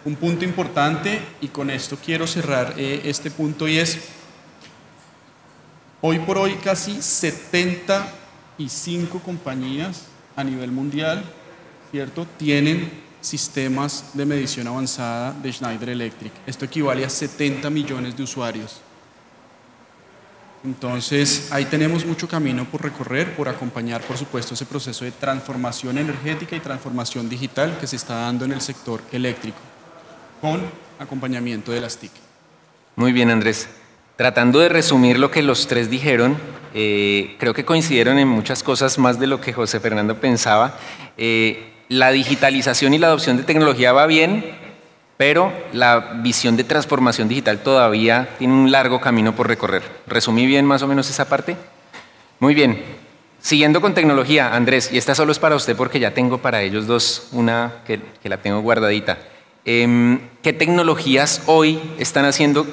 un punto importante y con esto quiero cerrar eh, este punto y es, hoy por hoy casi 75 compañías a nivel mundial, ¿cierto? Tienen sistemas de medición avanzada de Schneider Electric. Esto equivale a 70 millones de usuarios. Entonces, ahí tenemos mucho camino por recorrer, por acompañar, por supuesto, ese proceso de transformación energética y transformación digital que se está dando en el sector eléctrico, con acompañamiento de las TIC. Muy bien, Andrés. Tratando de resumir lo que los tres dijeron, eh, creo que coincidieron en muchas cosas más de lo que José Fernando pensaba. Eh, la digitalización y la adopción de tecnología va bien, pero la visión de transformación digital todavía tiene un largo camino por recorrer. ¿Resumí bien más o menos esa parte? Muy bien. Siguiendo con tecnología, Andrés, y esta solo es para usted porque ya tengo para ellos dos una que, la tengo guardadita. Em, ¿Qué tecnologías hoy están haciendo,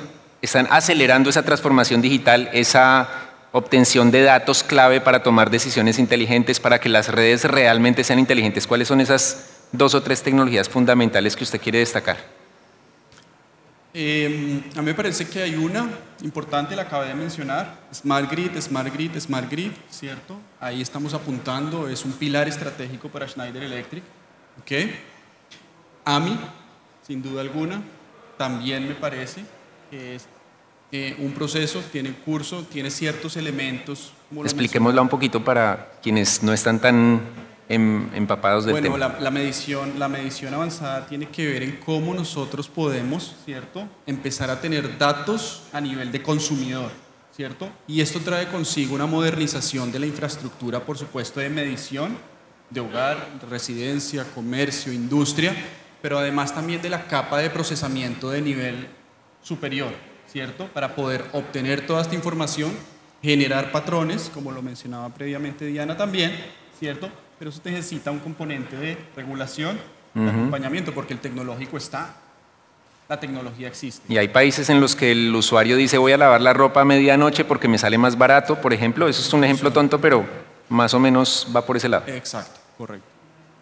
están acelerando esa transformación digital, esa obtención de datos clave para tomar decisiones inteligentes, para que las redes realmente sean inteligentes? ¿Cuáles son esas dos o tres tecnologías fundamentales que usted quiere destacar? Eh, a mí me parece que hay una importante, la acabé de mencionar, Smart Grid, Smart Grid, Smart Grid, ¿cierto? Ahí estamos apuntando, es un pilar estratégico para Schneider Electric. ¿ok? AMI, sin duda alguna, también me parece que es eh, un proceso, tiene un curso, tiene ciertos elementos. Expliquémosla un poquito para quienes no están tan em, empapados del tema. Bueno, la, la, medición, la medición avanzada tiene que ver en cómo nosotros podemos, ¿cierto?, empezar a tener datos a nivel de consumidor, ¿cierto? Y esto trae consigo una modernización de la infraestructura, por supuesto, de medición de hogar, residencia, comercio, industria, pero además también de la capa de procesamiento de nivel superior, ¿cierto? Para poder obtener toda esta información, generar patrones, como lo mencionaba previamente Diana también, ¿cierto? Pero eso necesita un componente de regulación, de acompañamiento, porque el tecnológico está, la tecnología existe. Y hay países en los que el usuario dice voy a lavar la ropa a medianoche porque me sale más barato, por ejemplo, eso es un ejemplo tonto, pero más o menos va por ese lado. Exacto, correcto.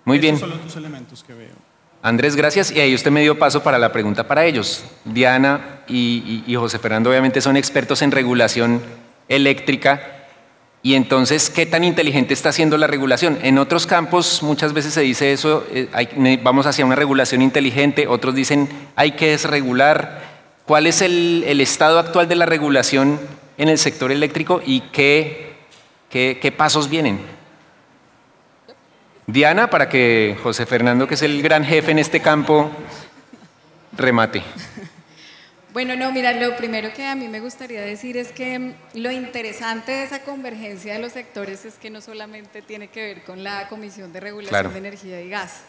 Muy bien. Son los dos elementos que veo. Andrés, gracias. Y ahí usted me dio paso para la pregunta para ellos. Diana y, José Fernando obviamente son expertos en regulación eléctrica. Y entonces, ¿qué tan inteligente está haciendo la regulación? En otros campos muchas veces se dice eso, eh, vamos hacia una regulación inteligente, otros dicen hay que desregular. ¿Cuál es el, estado actual de la regulación en el sector eléctrico y qué, qué pasos vienen? Diana, para que José Fernando, que es el gran jefe en este campo, remate. Bueno, no, mira, lo primero que a mí me gustaría decir es que mm, lo interesante de esa convergencia de los sectores es que no solamente tiene que ver con la Comisión de Regulación de Energía y Gas.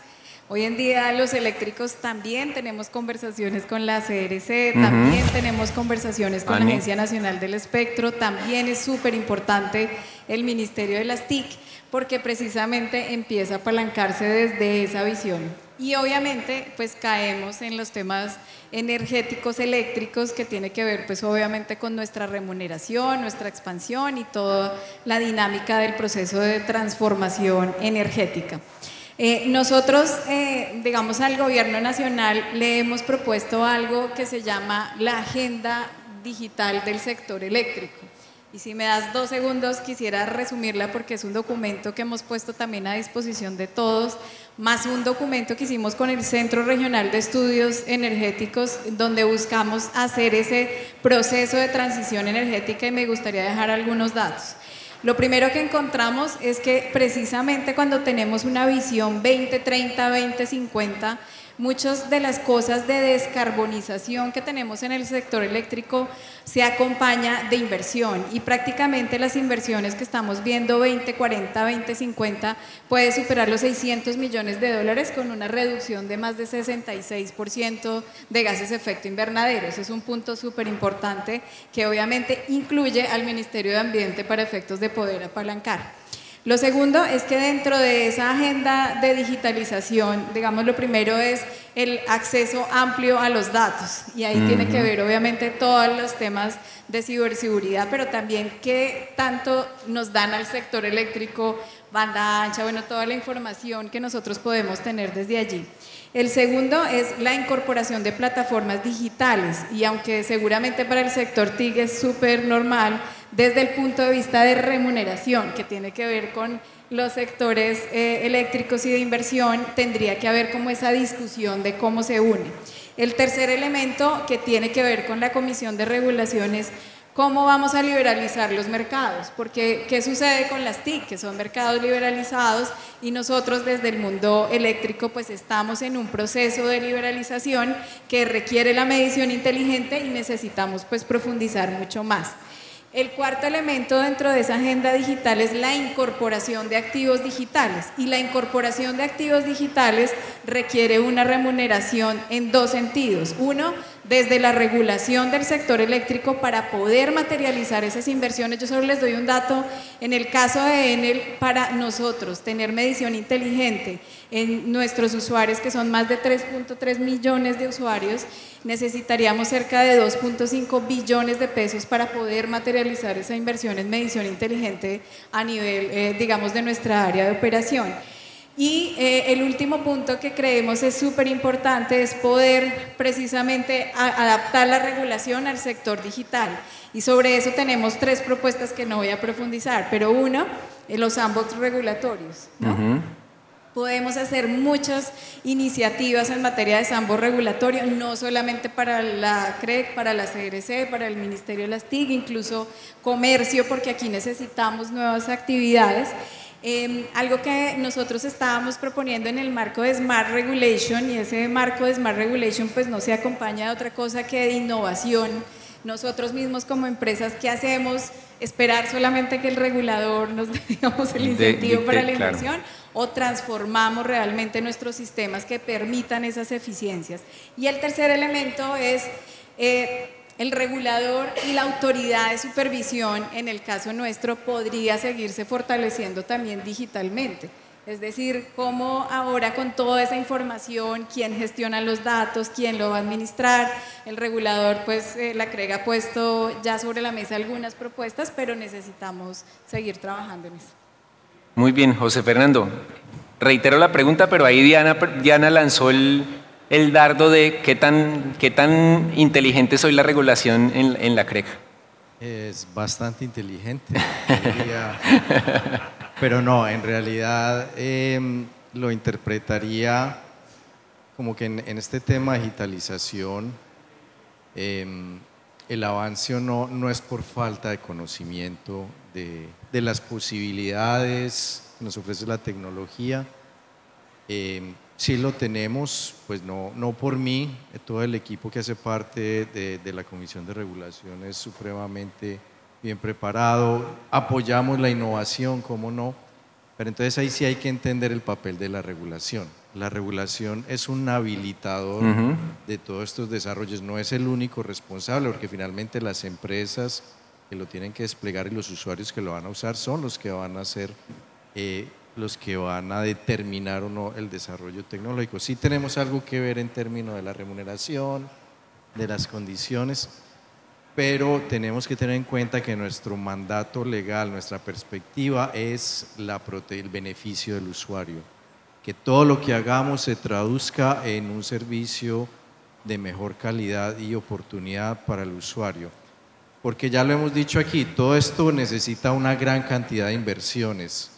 Hoy en día los eléctricos también tenemos conversaciones con la CRC, también tenemos conversaciones con la Agencia Nacional del Espectro, también es súper importante el Ministerio de las TIC porque precisamente empieza a apalancarse desde esa visión. Y obviamente pues caemos en los temas energéticos eléctricos que tiene que ver pues obviamente con nuestra remuneración, nuestra expansión y toda la dinámica del proceso de transformación energética. Eh, nosotros, eh, digamos, al gobierno nacional le hemos propuesto algo que se llama la agenda digital del sector eléctrico. Y si me das dos segundos, quisiera resumirla porque es un documento que hemos puesto también a disposición de todos, más un documento que hicimos con el Centro Regional de Estudios Energéticos, donde buscamos hacer ese proceso de transición energética y me gustaría dejar algunos datos. Lo primero que encontramos es que precisamente cuando tenemos una visión 2030, 2050, Muchas de las cosas de descarbonización que tenemos en el sector eléctrico se acompaña de inversión y prácticamente las inversiones que estamos viendo 2040, 2050 puede superar los 600 millones de dólares con una reducción de más de 66% de gases de efecto invernadero. Ese es un punto súper importante que obviamente incluye al Ministerio de Ambiente para efectos de poder apalancar. Lo segundo es que dentro de esa agenda de digitalización, digamos, lo primero es el acceso amplio a los datos. Y ahí tiene que ver, obviamente, todos los temas de ciberseguridad, pero también qué tanto nos dan al sector eléctrico, banda ancha, bueno, toda la información que nosotros podemos tener desde allí. El segundo es la incorporación de plataformas digitales y aunque seguramente para el sector TIG es súper normal, desde el punto de vista de remuneración, que tiene que ver con los sectores eh, eléctricos y de inversión, tendría que haber como esa discusión de cómo se une. El tercer elemento que tiene que ver con la Comisión de Regulación es cómo vamos a liberalizar los mercados, porque ¿qué sucede con las TIC, que son mercados liberalizados y nosotros desde el mundo eléctrico pues estamos en un proceso de liberalización que requiere la medición inteligente y necesitamos pues profundizar mucho más. El cuarto elemento dentro de esa agenda digital es la incorporación de activos digitales y la incorporación de activos digitales requiere una remuneración en dos sentidos. Uno, desde la regulación del sector eléctrico para poder materializar esas inversiones. Yo solo les doy un dato. En el caso de Enel, para nosotros tener medición inteligente en nuestros usuarios, que son más de 3.3 millones de usuarios, necesitaríamos cerca de 2.5 billones de pesos para poder materializar esa inversión en medición inteligente a nivel, eh, digamos, de nuestra área de operación. Y eh, el último punto que creemos es súper importante es poder precisamente adaptar la regulación al sector digital. Y sobre eso tenemos tres propuestas que no voy a profundizar, pero uno, eh, los sandbox regulatorios. Podemos hacer muchas iniciativas en materia de sambo regulatorio, no solamente para la CREC, para la CRC, para el Ministerio de las TIC, incluso comercio, porque aquí necesitamos nuevas actividades. Em, algo que nosotros estábamos proponiendo en el marco de Smart Regulation y ese marco de Smart Regulation pues no se acompaña de otra cosa que de innovación. Nosotros mismos como empresas, ¿qué hacemos? ¿Esperar solamente que el regulador nos dé el incentivo para la inversión? ¿O transformamos realmente nuestros sistemas que permitan esas eficiencias? Y el tercer elemento es... Eh, el regulador y la autoridad de supervisión, en el caso nuestro, podría seguirse fortaleciendo también digitalmente. Es decir, cómo ahora con toda esa información, quién gestiona los datos, quién lo va a administrar, el regulador, pues eh, la CREG ha puesto ya sobre la mesa algunas propuestas, pero necesitamos seguir trabajando en eso. Muy bien, José Fernando. Reitero la pregunta, pero ahí Diana, Diana lanzó el, dardo de qué tan, qué tan inteligente soy la regulación en, en la CREC. Es bastante inteligente, pero no, en realidad em, lo interpretaría como que en, este tema de digitalización em, el avance no, no es por falta de conocimiento de, de las posibilidades que nos ofrece la tecnología, em, Sí lo tenemos, pues no, no por mí, eh, todo el equipo que hace parte de, la Comisión de Regulación es supremamente bien preparado, apoyamos la innovación, cómo no, pero entonces ahí sí hay que entender el papel de la regulación. La regulación es un habilitador de todos estos desarrollos, no es el único responsable, porque finalmente las empresas que lo tienen que desplegar y los usuarios que lo van a usar son los que van a hacer eh, los que van a determinar o no el desarrollo tecnológico. Sí tenemos algo que ver en términos de la remuneración, de las condiciones, pero tenemos que tener en cuenta que nuestro mandato legal, nuestra perspectiva es la, el beneficio del usuario, que todo lo que hagamos se traduzca en un servicio de mejor calidad y oportunidad para el usuario. Porque ya lo hemos dicho aquí, todo esto necesita una gran cantidad de inversiones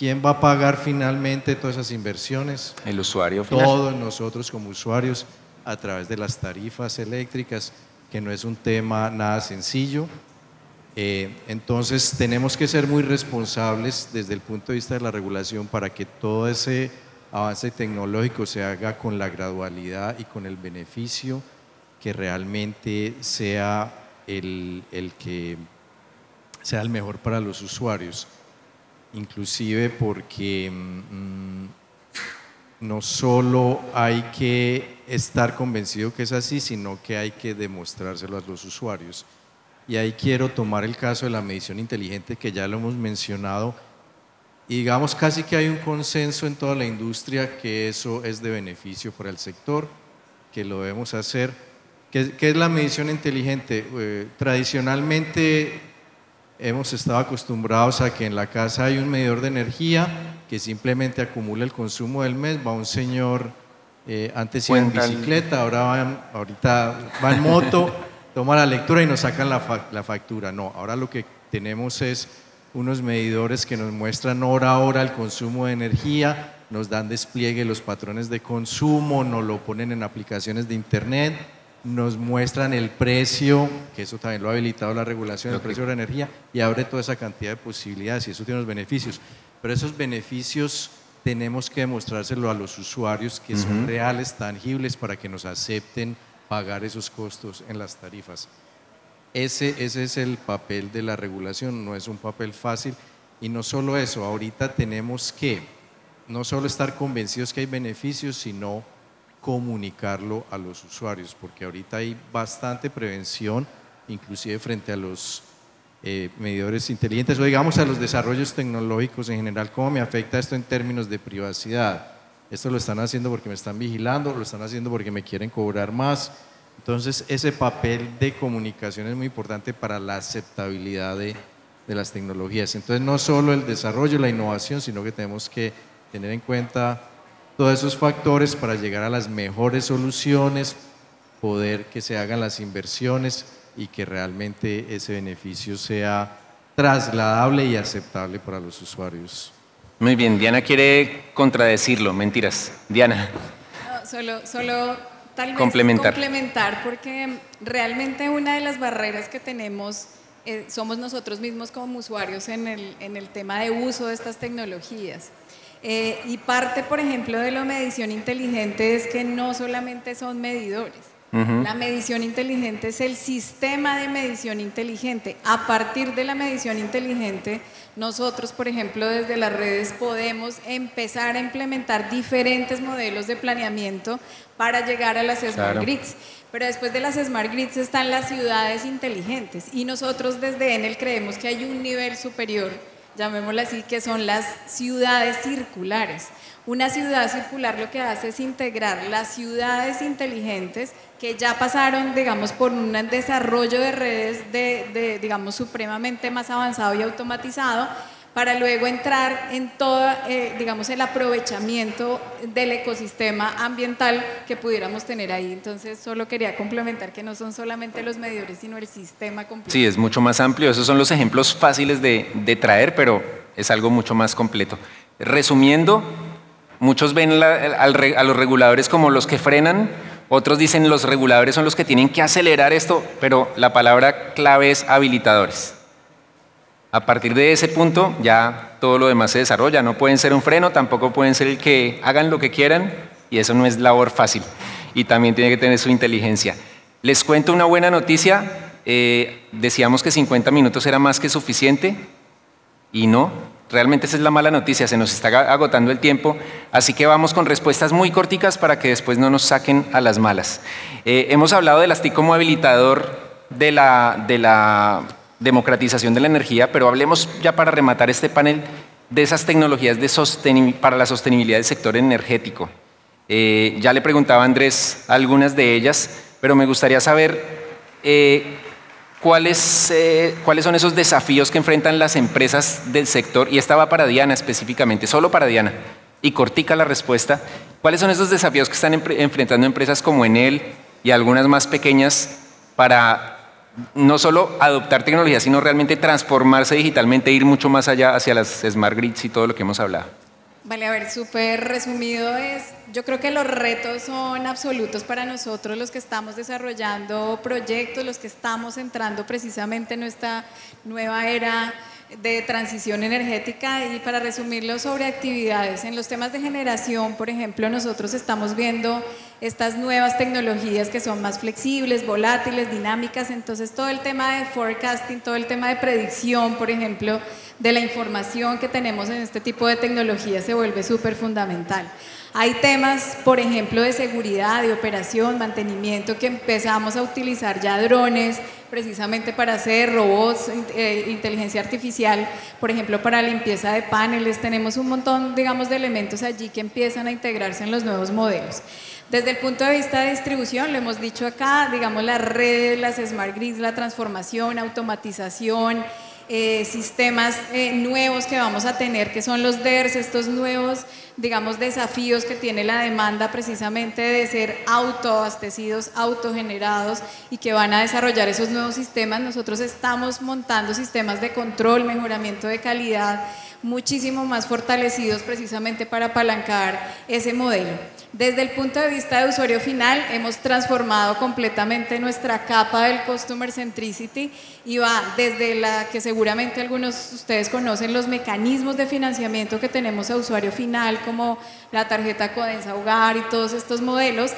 ¿Quién va a pagar finalmente todas esas inversiones? El usuario final. Todos nosotros como usuarios a través de las tarifas eléctricas, que no es un tema nada sencillo. Eh, entonces tenemos que ser muy responsables desde el punto de vista de la regulación para que todo ese avance tecnológico se haga con la gradualidad y con el beneficio que realmente sea el, el que sea el mejor para los usuarios inclusive porque mm, no solo hay que estar convencido que es así, sino que hay que demostrárselo a los usuarios. Y ahí quiero tomar el caso de la medición inteligente que ya lo hemos mencionado. Y digamos casi que hay un consenso en toda la industria que eso es de beneficio para el sector, que lo debemos hacer. ¿Qué, es la medición inteligente? Eh, tradicionalmente hemos estado acostumbrados a que en la casa hay un medidor de energía que simplemente acumula el consumo del mes, va un señor, eh, antes iba en bicicleta, ahora va ahorita va en moto, toma la lectura y nos sacan la, la factura. No, ahora lo que tenemos es unos medidores que nos muestran hora a hora el consumo de energía, nos dan despliegue los patrones de consumo, nos lo ponen en aplicaciones de internet nos muestran el precio, que eso también lo ha habilitado la regulación del precio de la energía, y abre toda esa cantidad de posibilidades y eso tiene unos beneficios. Pero esos beneficios tenemos que demostrárselo a los usuarios que son reales, tangibles, para que nos acepten pagar esos costos en las tarifas. Ese, ese es el papel de la regulación, no es un papel fácil. Y no solo eso, ahorita tenemos que no solo estar convencidos que hay beneficios, sino comunicarlo a los usuarios, porque ahorita hay bastante prevención, inclusive frente a los eh, medidores inteligentes o digamos a los desarrollos tecnológicos en general, cómo me afecta esto en términos de privacidad. Esto lo están haciendo porque me están vigilando, lo están haciendo porque me quieren cobrar más. Entonces, ese papel de comunicación es muy importante para la aceptabilidad de, de las tecnologías. Entonces, no solo el desarrollo, la innovación, sino que tenemos que tener en cuenta todos esos factores para llegar a las mejores soluciones, poder que se hagan las inversiones y que realmente ese beneficio sea trasladable y aceptable para los usuarios. Muy bien, Diana quiere contradecirlo, mentiras. Diana. solo, solo tal vez complementar. complementar, porque realmente una de las barreras que tenemos eh, somos nosotros mismos como usuarios en el, en el tema de uso de estas tecnologías. Eh, y parte, por ejemplo, de la medición inteligente es que no solamente son medidores, la medición inteligente es el sistema de medición inteligente. A partir de la medición inteligente, nosotros, por ejemplo, desde las redes podemos empezar a implementar diferentes modelos de planeamiento para llegar a las Smart Grids. Pero después de las Smart Grids están las ciudades inteligentes y nosotros desde Enel creemos que hay un nivel superior, llamémoslo así, que son las ciudades circulares. Una ciudad circular lo que hace es integrar las ciudades inteligentes que ya pasaron, digamos, por un desarrollo de redes, de, digamos, supremamente más avanzado y automatizado, para luego entrar en todo, eh, digamos, el aprovechamiento del ecosistema ambiental que pudiéramos tener ahí. Entonces, solo quería complementar que no son solamente los medidores, sino el sistema completo. Sí, es mucho más amplio. Esos son los ejemplos fáciles de, de traer, pero es algo mucho más completo. Resumiendo, muchos ven a los reguladores como los que frenan, otros dicen los reguladores son los que tienen que acelerar esto, pero la palabra clave es habilitadores. A partir de ese punto ya todo lo demás se desarrolla. No pueden ser un freno, tampoco pueden ser el que hagan lo que quieran y eso no es labor fácil. Y también tiene que tener su inteligencia. Les cuento una buena noticia. Eh, decíamos que 50 minutos era más que suficiente y no. Realmente esa es la mala noticia, se nos está agotando el tiempo, así que vamos con respuestas muy corticas para que después no nos saquen a las malas. Eh, hemos hablado del ASTI como habilitador de la, de la democratización de la energía, pero hablemos ya para rematar este panel de esas tecnologías para la sostenibilidad del sector energético. Eh, ya le preguntaba a Andrés algunas de ellas, pero me gustaría saber eh, ¿Cuáles, eh, ¿Cuáles son esos desafíos que enfrentan las empresas del sector? Y esta va para Diana específicamente, solo para Diana. Y cortica la respuesta. ¿Cuáles son esos desafíos que están enfrentando empresas como Enel y algunas más pequeñas para no solo adoptar tecnología, sino realmente transformarse digitalmente, e ir mucho más allá hacia las smart grids y todo lo que hemos hablado? Vale, a ver, súper resumido es, yo creo que los retos son absolutos para nosotros, los que estamos desarrollando proyectos, los que estamos entrando precisamente en nuestra nueva era de transición energética y para resumirlo sobre actividades. En los temas de generación, por ejemplo, nosotros estamos viendo estas nuevas tecnologías que son más flexibles, volátiles, dinámicas, entonces todo el tema de forecasting, todo el tema de predicción, por ejemplo, de la información que tenemos en este tipo de tecnología se vuelve súper fundamental. Hay temas, por ejemplo, de seguridad, de operación, mantenimiento, que empezamos a utilizar ya drones precisamente para hacer robots, eh, inteligencia artificial, por ejemplo, para limpieza de paneles. Tenemos un montón, digamos, de elementos allí que empiezan a integrarse en los nuevos modelos. Desde el punto de vista de distribución, lo hemos dicho acá, digamos, las redes, las smart grids, la transformación, automatización, eh, sistemas eh, nuevos que vamos a tener, que son los DERS, estos nuevos, digamos, desafíos que tiene la demanda precisamente de ser autoabastecidos, autogenerados y que van a desarrollar esos nuevos sistemas. Nosotros estamos montando sistemas de control, mejoramiento de calidad, muchísimo más fortalecidos precisamente para apalancar ese modelo. Desde el punto de vista de usuario final, hemos transformado completamente nuestra capa del Customer Centricity y va desde la que seguramente algunos de ustedes conocen, los mecanismos de financiamiento que tenemos a usuario final, como la tarjeta Codensa Hogar y todos estos modelos,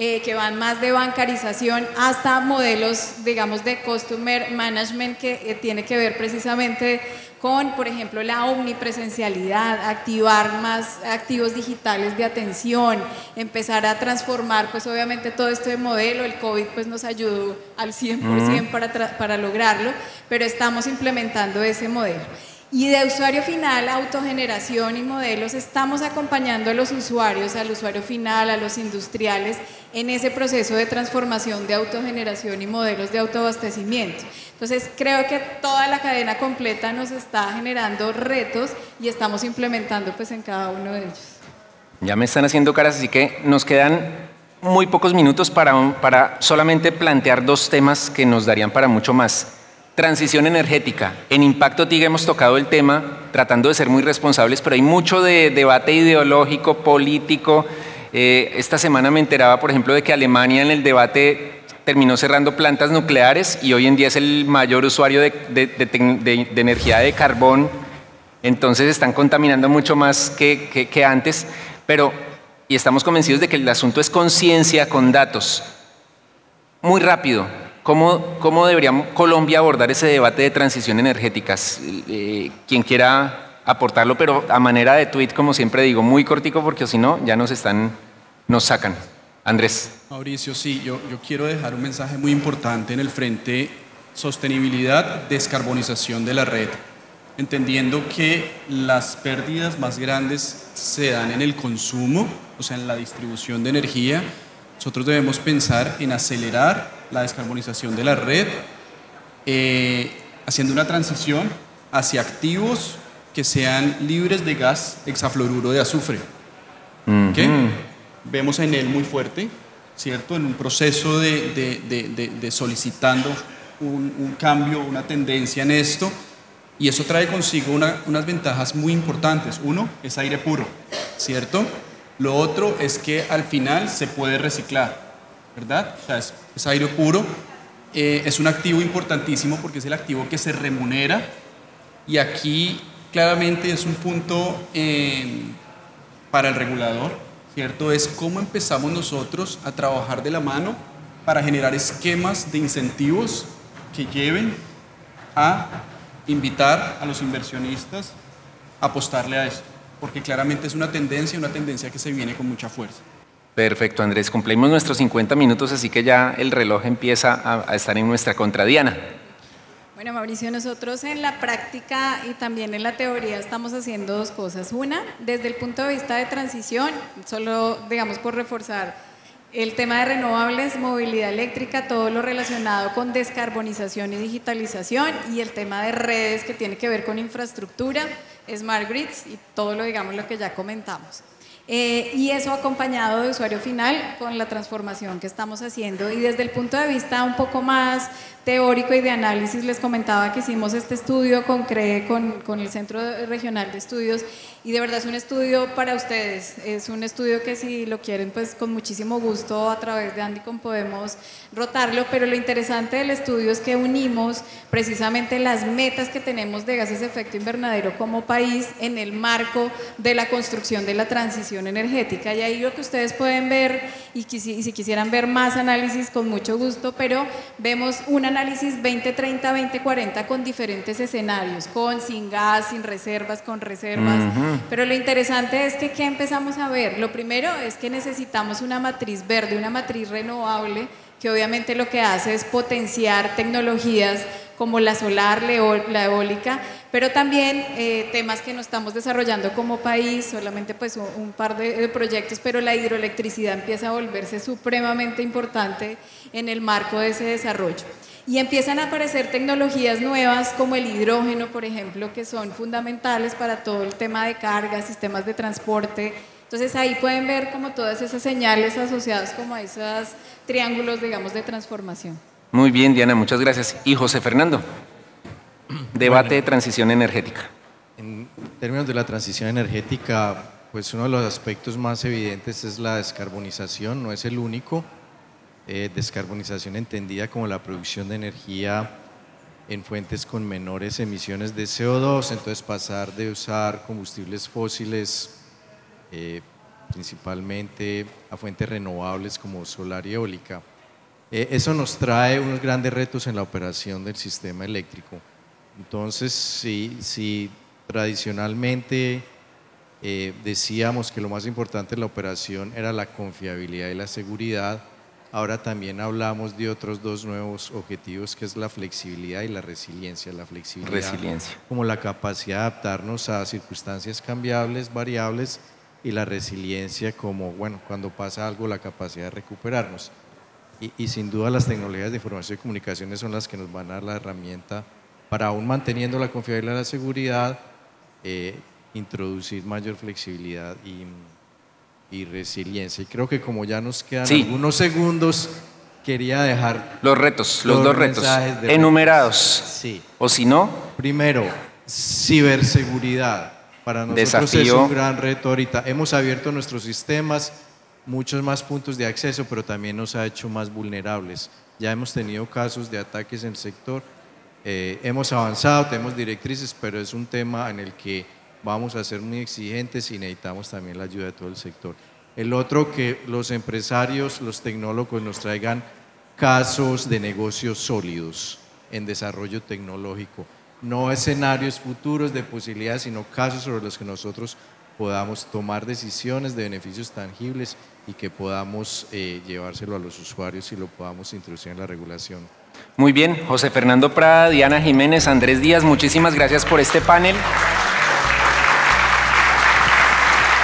eh, que van más de bancarización hasta modelos, digamos, de Customer Management que eh, tiene que ver precisamente con, por ejemplo, la omnipresencialidad, activar más activos digitales de atención, empezar a transformar, pues obviamente todo este modelo, el COVID pues nos ayudó al 100% para, para lograrlo, pero estamos implementando ese modelo. Y de usuario final, autogeneración y modelos, estamos acompañando a los usuarios, al usuario final, a los industriales, en ese proceso de transformación de autogeneración y modelos de autoabastecimiento. Entonces, creo que toda la cadena completa nos está generando retos y estamos implementando pues en cada uno de ellos. Ya me están haciendo caras, así que nos quedan muy pocos minutos para, para solamente plantear dos temas que nos darían para mucho más. Transición energética. En Impacto TIG hemos tocado el tema tratando de ser muy responsables, pero hay mucho de debate ideológico, político. Eh, esta semana me enteraba, por ejemplo, de que Alemania en el debate terminó cerrando plantas nucleares y hoy en día es el mayor usuario de, energía de carbón. Entonces están contaminando mucho más que, que, que antes, pero y estamos convencidos de que el asunto es conciencia con datos. Muy rápido, ¿Cómo, ¿Cómo, debería Colombia abordar ese debate de transición energética? Eh, quien quiera aportarlo, pero a manera de tweet, como siempre digo, muy cortico, porque si no, ya nos están, nos sacan. Andrés. Mauricio, sí, yo, yo quiero dejar un mensaje muy importante en el frente sostenibilidad, descarbonización de la red, entendiendo que las pérdidas más grandes se dan en el consumo, o sea, en la distribución de energía. Nosotros debemos pensar en acelerar la descarbonización de la red, eh, haciendo una transición hacia activos que sean libres de gas hexafluoruro de azufre. Vemos en él muy fuerte, ¿cierto? En un proceso de, solicitando un, cambio, una tendencia en esto, y eso trae consigo unas ventajas muy importantes. Uno es aire puro, ¿cierto? Lo otro es que al final se puede reciclar. ¿Verdad? O sea, es, aire puro. Eh, es un activo importantísimo porque es el activo que se remunera y aquí claramente es un punto eh, para el regulador, ¿cierto? Es cómo empezamos nosotros a trabajar de la mano para generar esquemas de incentivos que lleven a invitar a los inversionistas a apostarle a esto, porque claramente es una tendencia, una tendencia que se viene con mucha fuerza. Perfecto, Andrés. Cumplimos nuestros 50 minutos, así que ya el reloj empieza a, estar en nuestra contradiana. Bueno, Mauricio, nosotros en la práctica y también en la teoría estamos haciendo dos cosas. Una, desde el punto de vista de transición, solo digamos por reforzar el tema de renovables, movilidad eléctrica, todo lo relacionado con descarbonización y digitalización y el tema de redes que tiene que ver con infraestructura, smart grids y todo lo digamos lo que ya comentamos. Eh, y eso acompañado de usuario final con la transformación que estamos haciendo. Y desde el punto de vista un poco más teórico y de análisis, les comentaba que hicimos este estudio con con, con el Centro Regional de Estudios, y de verdad es un estudio para ustedes. Es un estudio que si lo quieren, pues con muchísimo gusto a través de Andicom podemos rotarlo, pero lo interesante del estudio es que unimos precisamente las metas que tenemos de gases de efecto invernadero como país en el marco de la construcción de la transición energética. Y ahí lo que ustedes pueden ver, y, si quisieran ver más análisis, con mucho gusto, pero vemos un análisis análisis 2030, 2040 con diferentes escenarios, con, sin gas, sin reservas, con reservas. Pero lo interesante es que ¿qué empezamos a ver? Lo primero es que necesitamos una matriz verde, una matriz renovable, que obviamente lo que hace es potenciar tecnologías como la solar, la eólica, pero también eh, temas que no estamos desarrollando como país, solamente pues un, par de, proyectos, pero la hidroelectricidad empieza a volverse supremamente importante en el marco de ese desarrollo. Y empiezan a aparecer tecnologías nuevas como el hidrógeno, por ejemplo, que son fundamentales para todo el tema de carga, sistemas de transporte. Entonces ahí pueden ver como todas esas señales asociadas como a esos triángulos, digamos, de transformación. Muy bien, Diana, muchas gracias. Y José Fernando, debate de transición energética. En términos de la transición energética, pues uno de los aspectos más evidentes es la descarbonización, no es el único. Eh, descarbonización entendida como la producción de energía en fuentes con menores emisiones de CO2, entonces pasar de usar combustibles fósiles eh, principalmente a fuentes renovables como solar y eólica. Eh, eso nos trae unos grandes retos en la operación del sistema eléctrico. Entonces, si, si tradicionalmente decíamos que lo más importante en la operación era la confiabilidad y la seguridad, Ahora también hablamos de otros dos nuevos objetivos, que es la flexibilidad y la resiliencia. La flexibilidad resiliencia. como la capacidad de adaptarnos a circunstancias cambiables, variables, y la resiliencia como, bueno, cuando pasa algo, la capacidad de recuperarnos. Y, sin duda las tecnologías de información y comunicaciones son las que nos van a dar la herramienta para, aún manteniendo la confiabilidad y la seguridad, eh, introducir mayor flexibilidad y y resiliencia. Y creo que como ya nos quedan algunos segundos, quería dejar los retos, los dos retos enumerados. Sí. O si no, primero, ciberseguridad. Para nosotros es un gran reto ahorita. Hemos abierto nuestros sistemas, muchos más puntos de acceso, pero también nos ha hecho más vulnerables. Ya hemos tenido casos de ataques en el sector. Eh, hemos avanzado, tenemos directrices, pero es un tema en el que vamos a ser muy exigentes y necesitamos también la ayuda de todo el sector. El otro, que los empresarios, los tecnólogos nos traigan casos de negocios sólidos en desarrollo tecnológico. No escenarios futuros de posibilidades, sino casos sobre los que nosotros podamos tomar decisiones de beneficios tangibles y que podamos eh, llevárselo a los usuarios y lo podamos introducir en la regulación. Muy bien, José Fernando Prada, Diana Jiménez, Andrés Díaz, muchísimas gracias por este panel.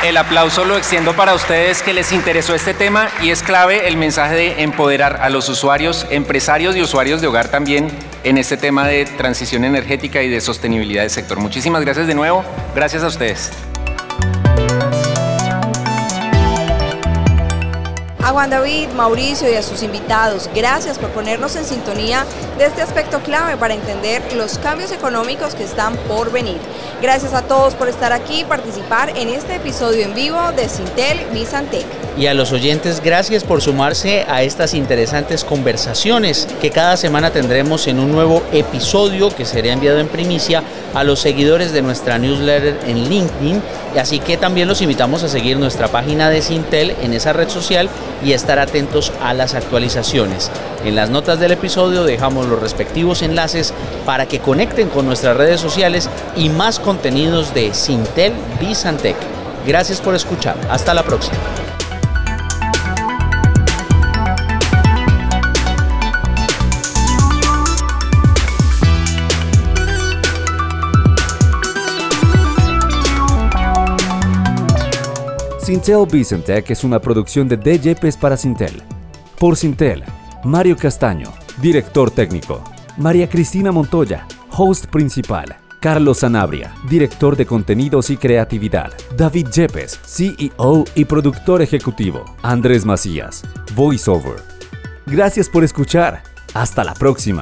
El aplauso lo extiendo para ustedes que les interesó este tema y es clave el mensaje de empoderar a los usuarios, empresarios y usuarios de hogar también en este tema de transición energética y de sostenibilidad del sector. Muchísimas gracias de nuevo. Gracias a ustedes. A Juan David, Mauricio y a sus invitados, gracias por ponernos en sintonía de este aspecto clave para entender los cambios económicos que están por venir. Gracias a todos por estar aquí y participar en este episodio en vivo de Sintel Visantec. Y a los oyentes, gracias por sumarse a estas interesantes conversaciones que cada semana tendremos en un nuevo episodio que será enviado en primicia a los seguidores de nuestra newsletter en LinkedIn. Así que también los invitamos a seguir nuestra página de Sintel en esa red social y estar atentos a las actualizaciones. En las notas del episodio dejamos los respectivos enlaces para que conecten con nuestras redes sociales y más contenidos de Sintel Bizantec. Gracias por escuchar. Hasta la próxima. Sintel Vicentec es una producción de DJPs para Sintel. Por Sintel, Mario Castaño, director técnico. María Cristina Montoya, host principal. Carlos Sanabria, director de contenidos y creatividad. David Yepes, CEO y productor ejecutivo. Andrés Macías, voiceover. Gracias por escuchar. Hasta la próxima.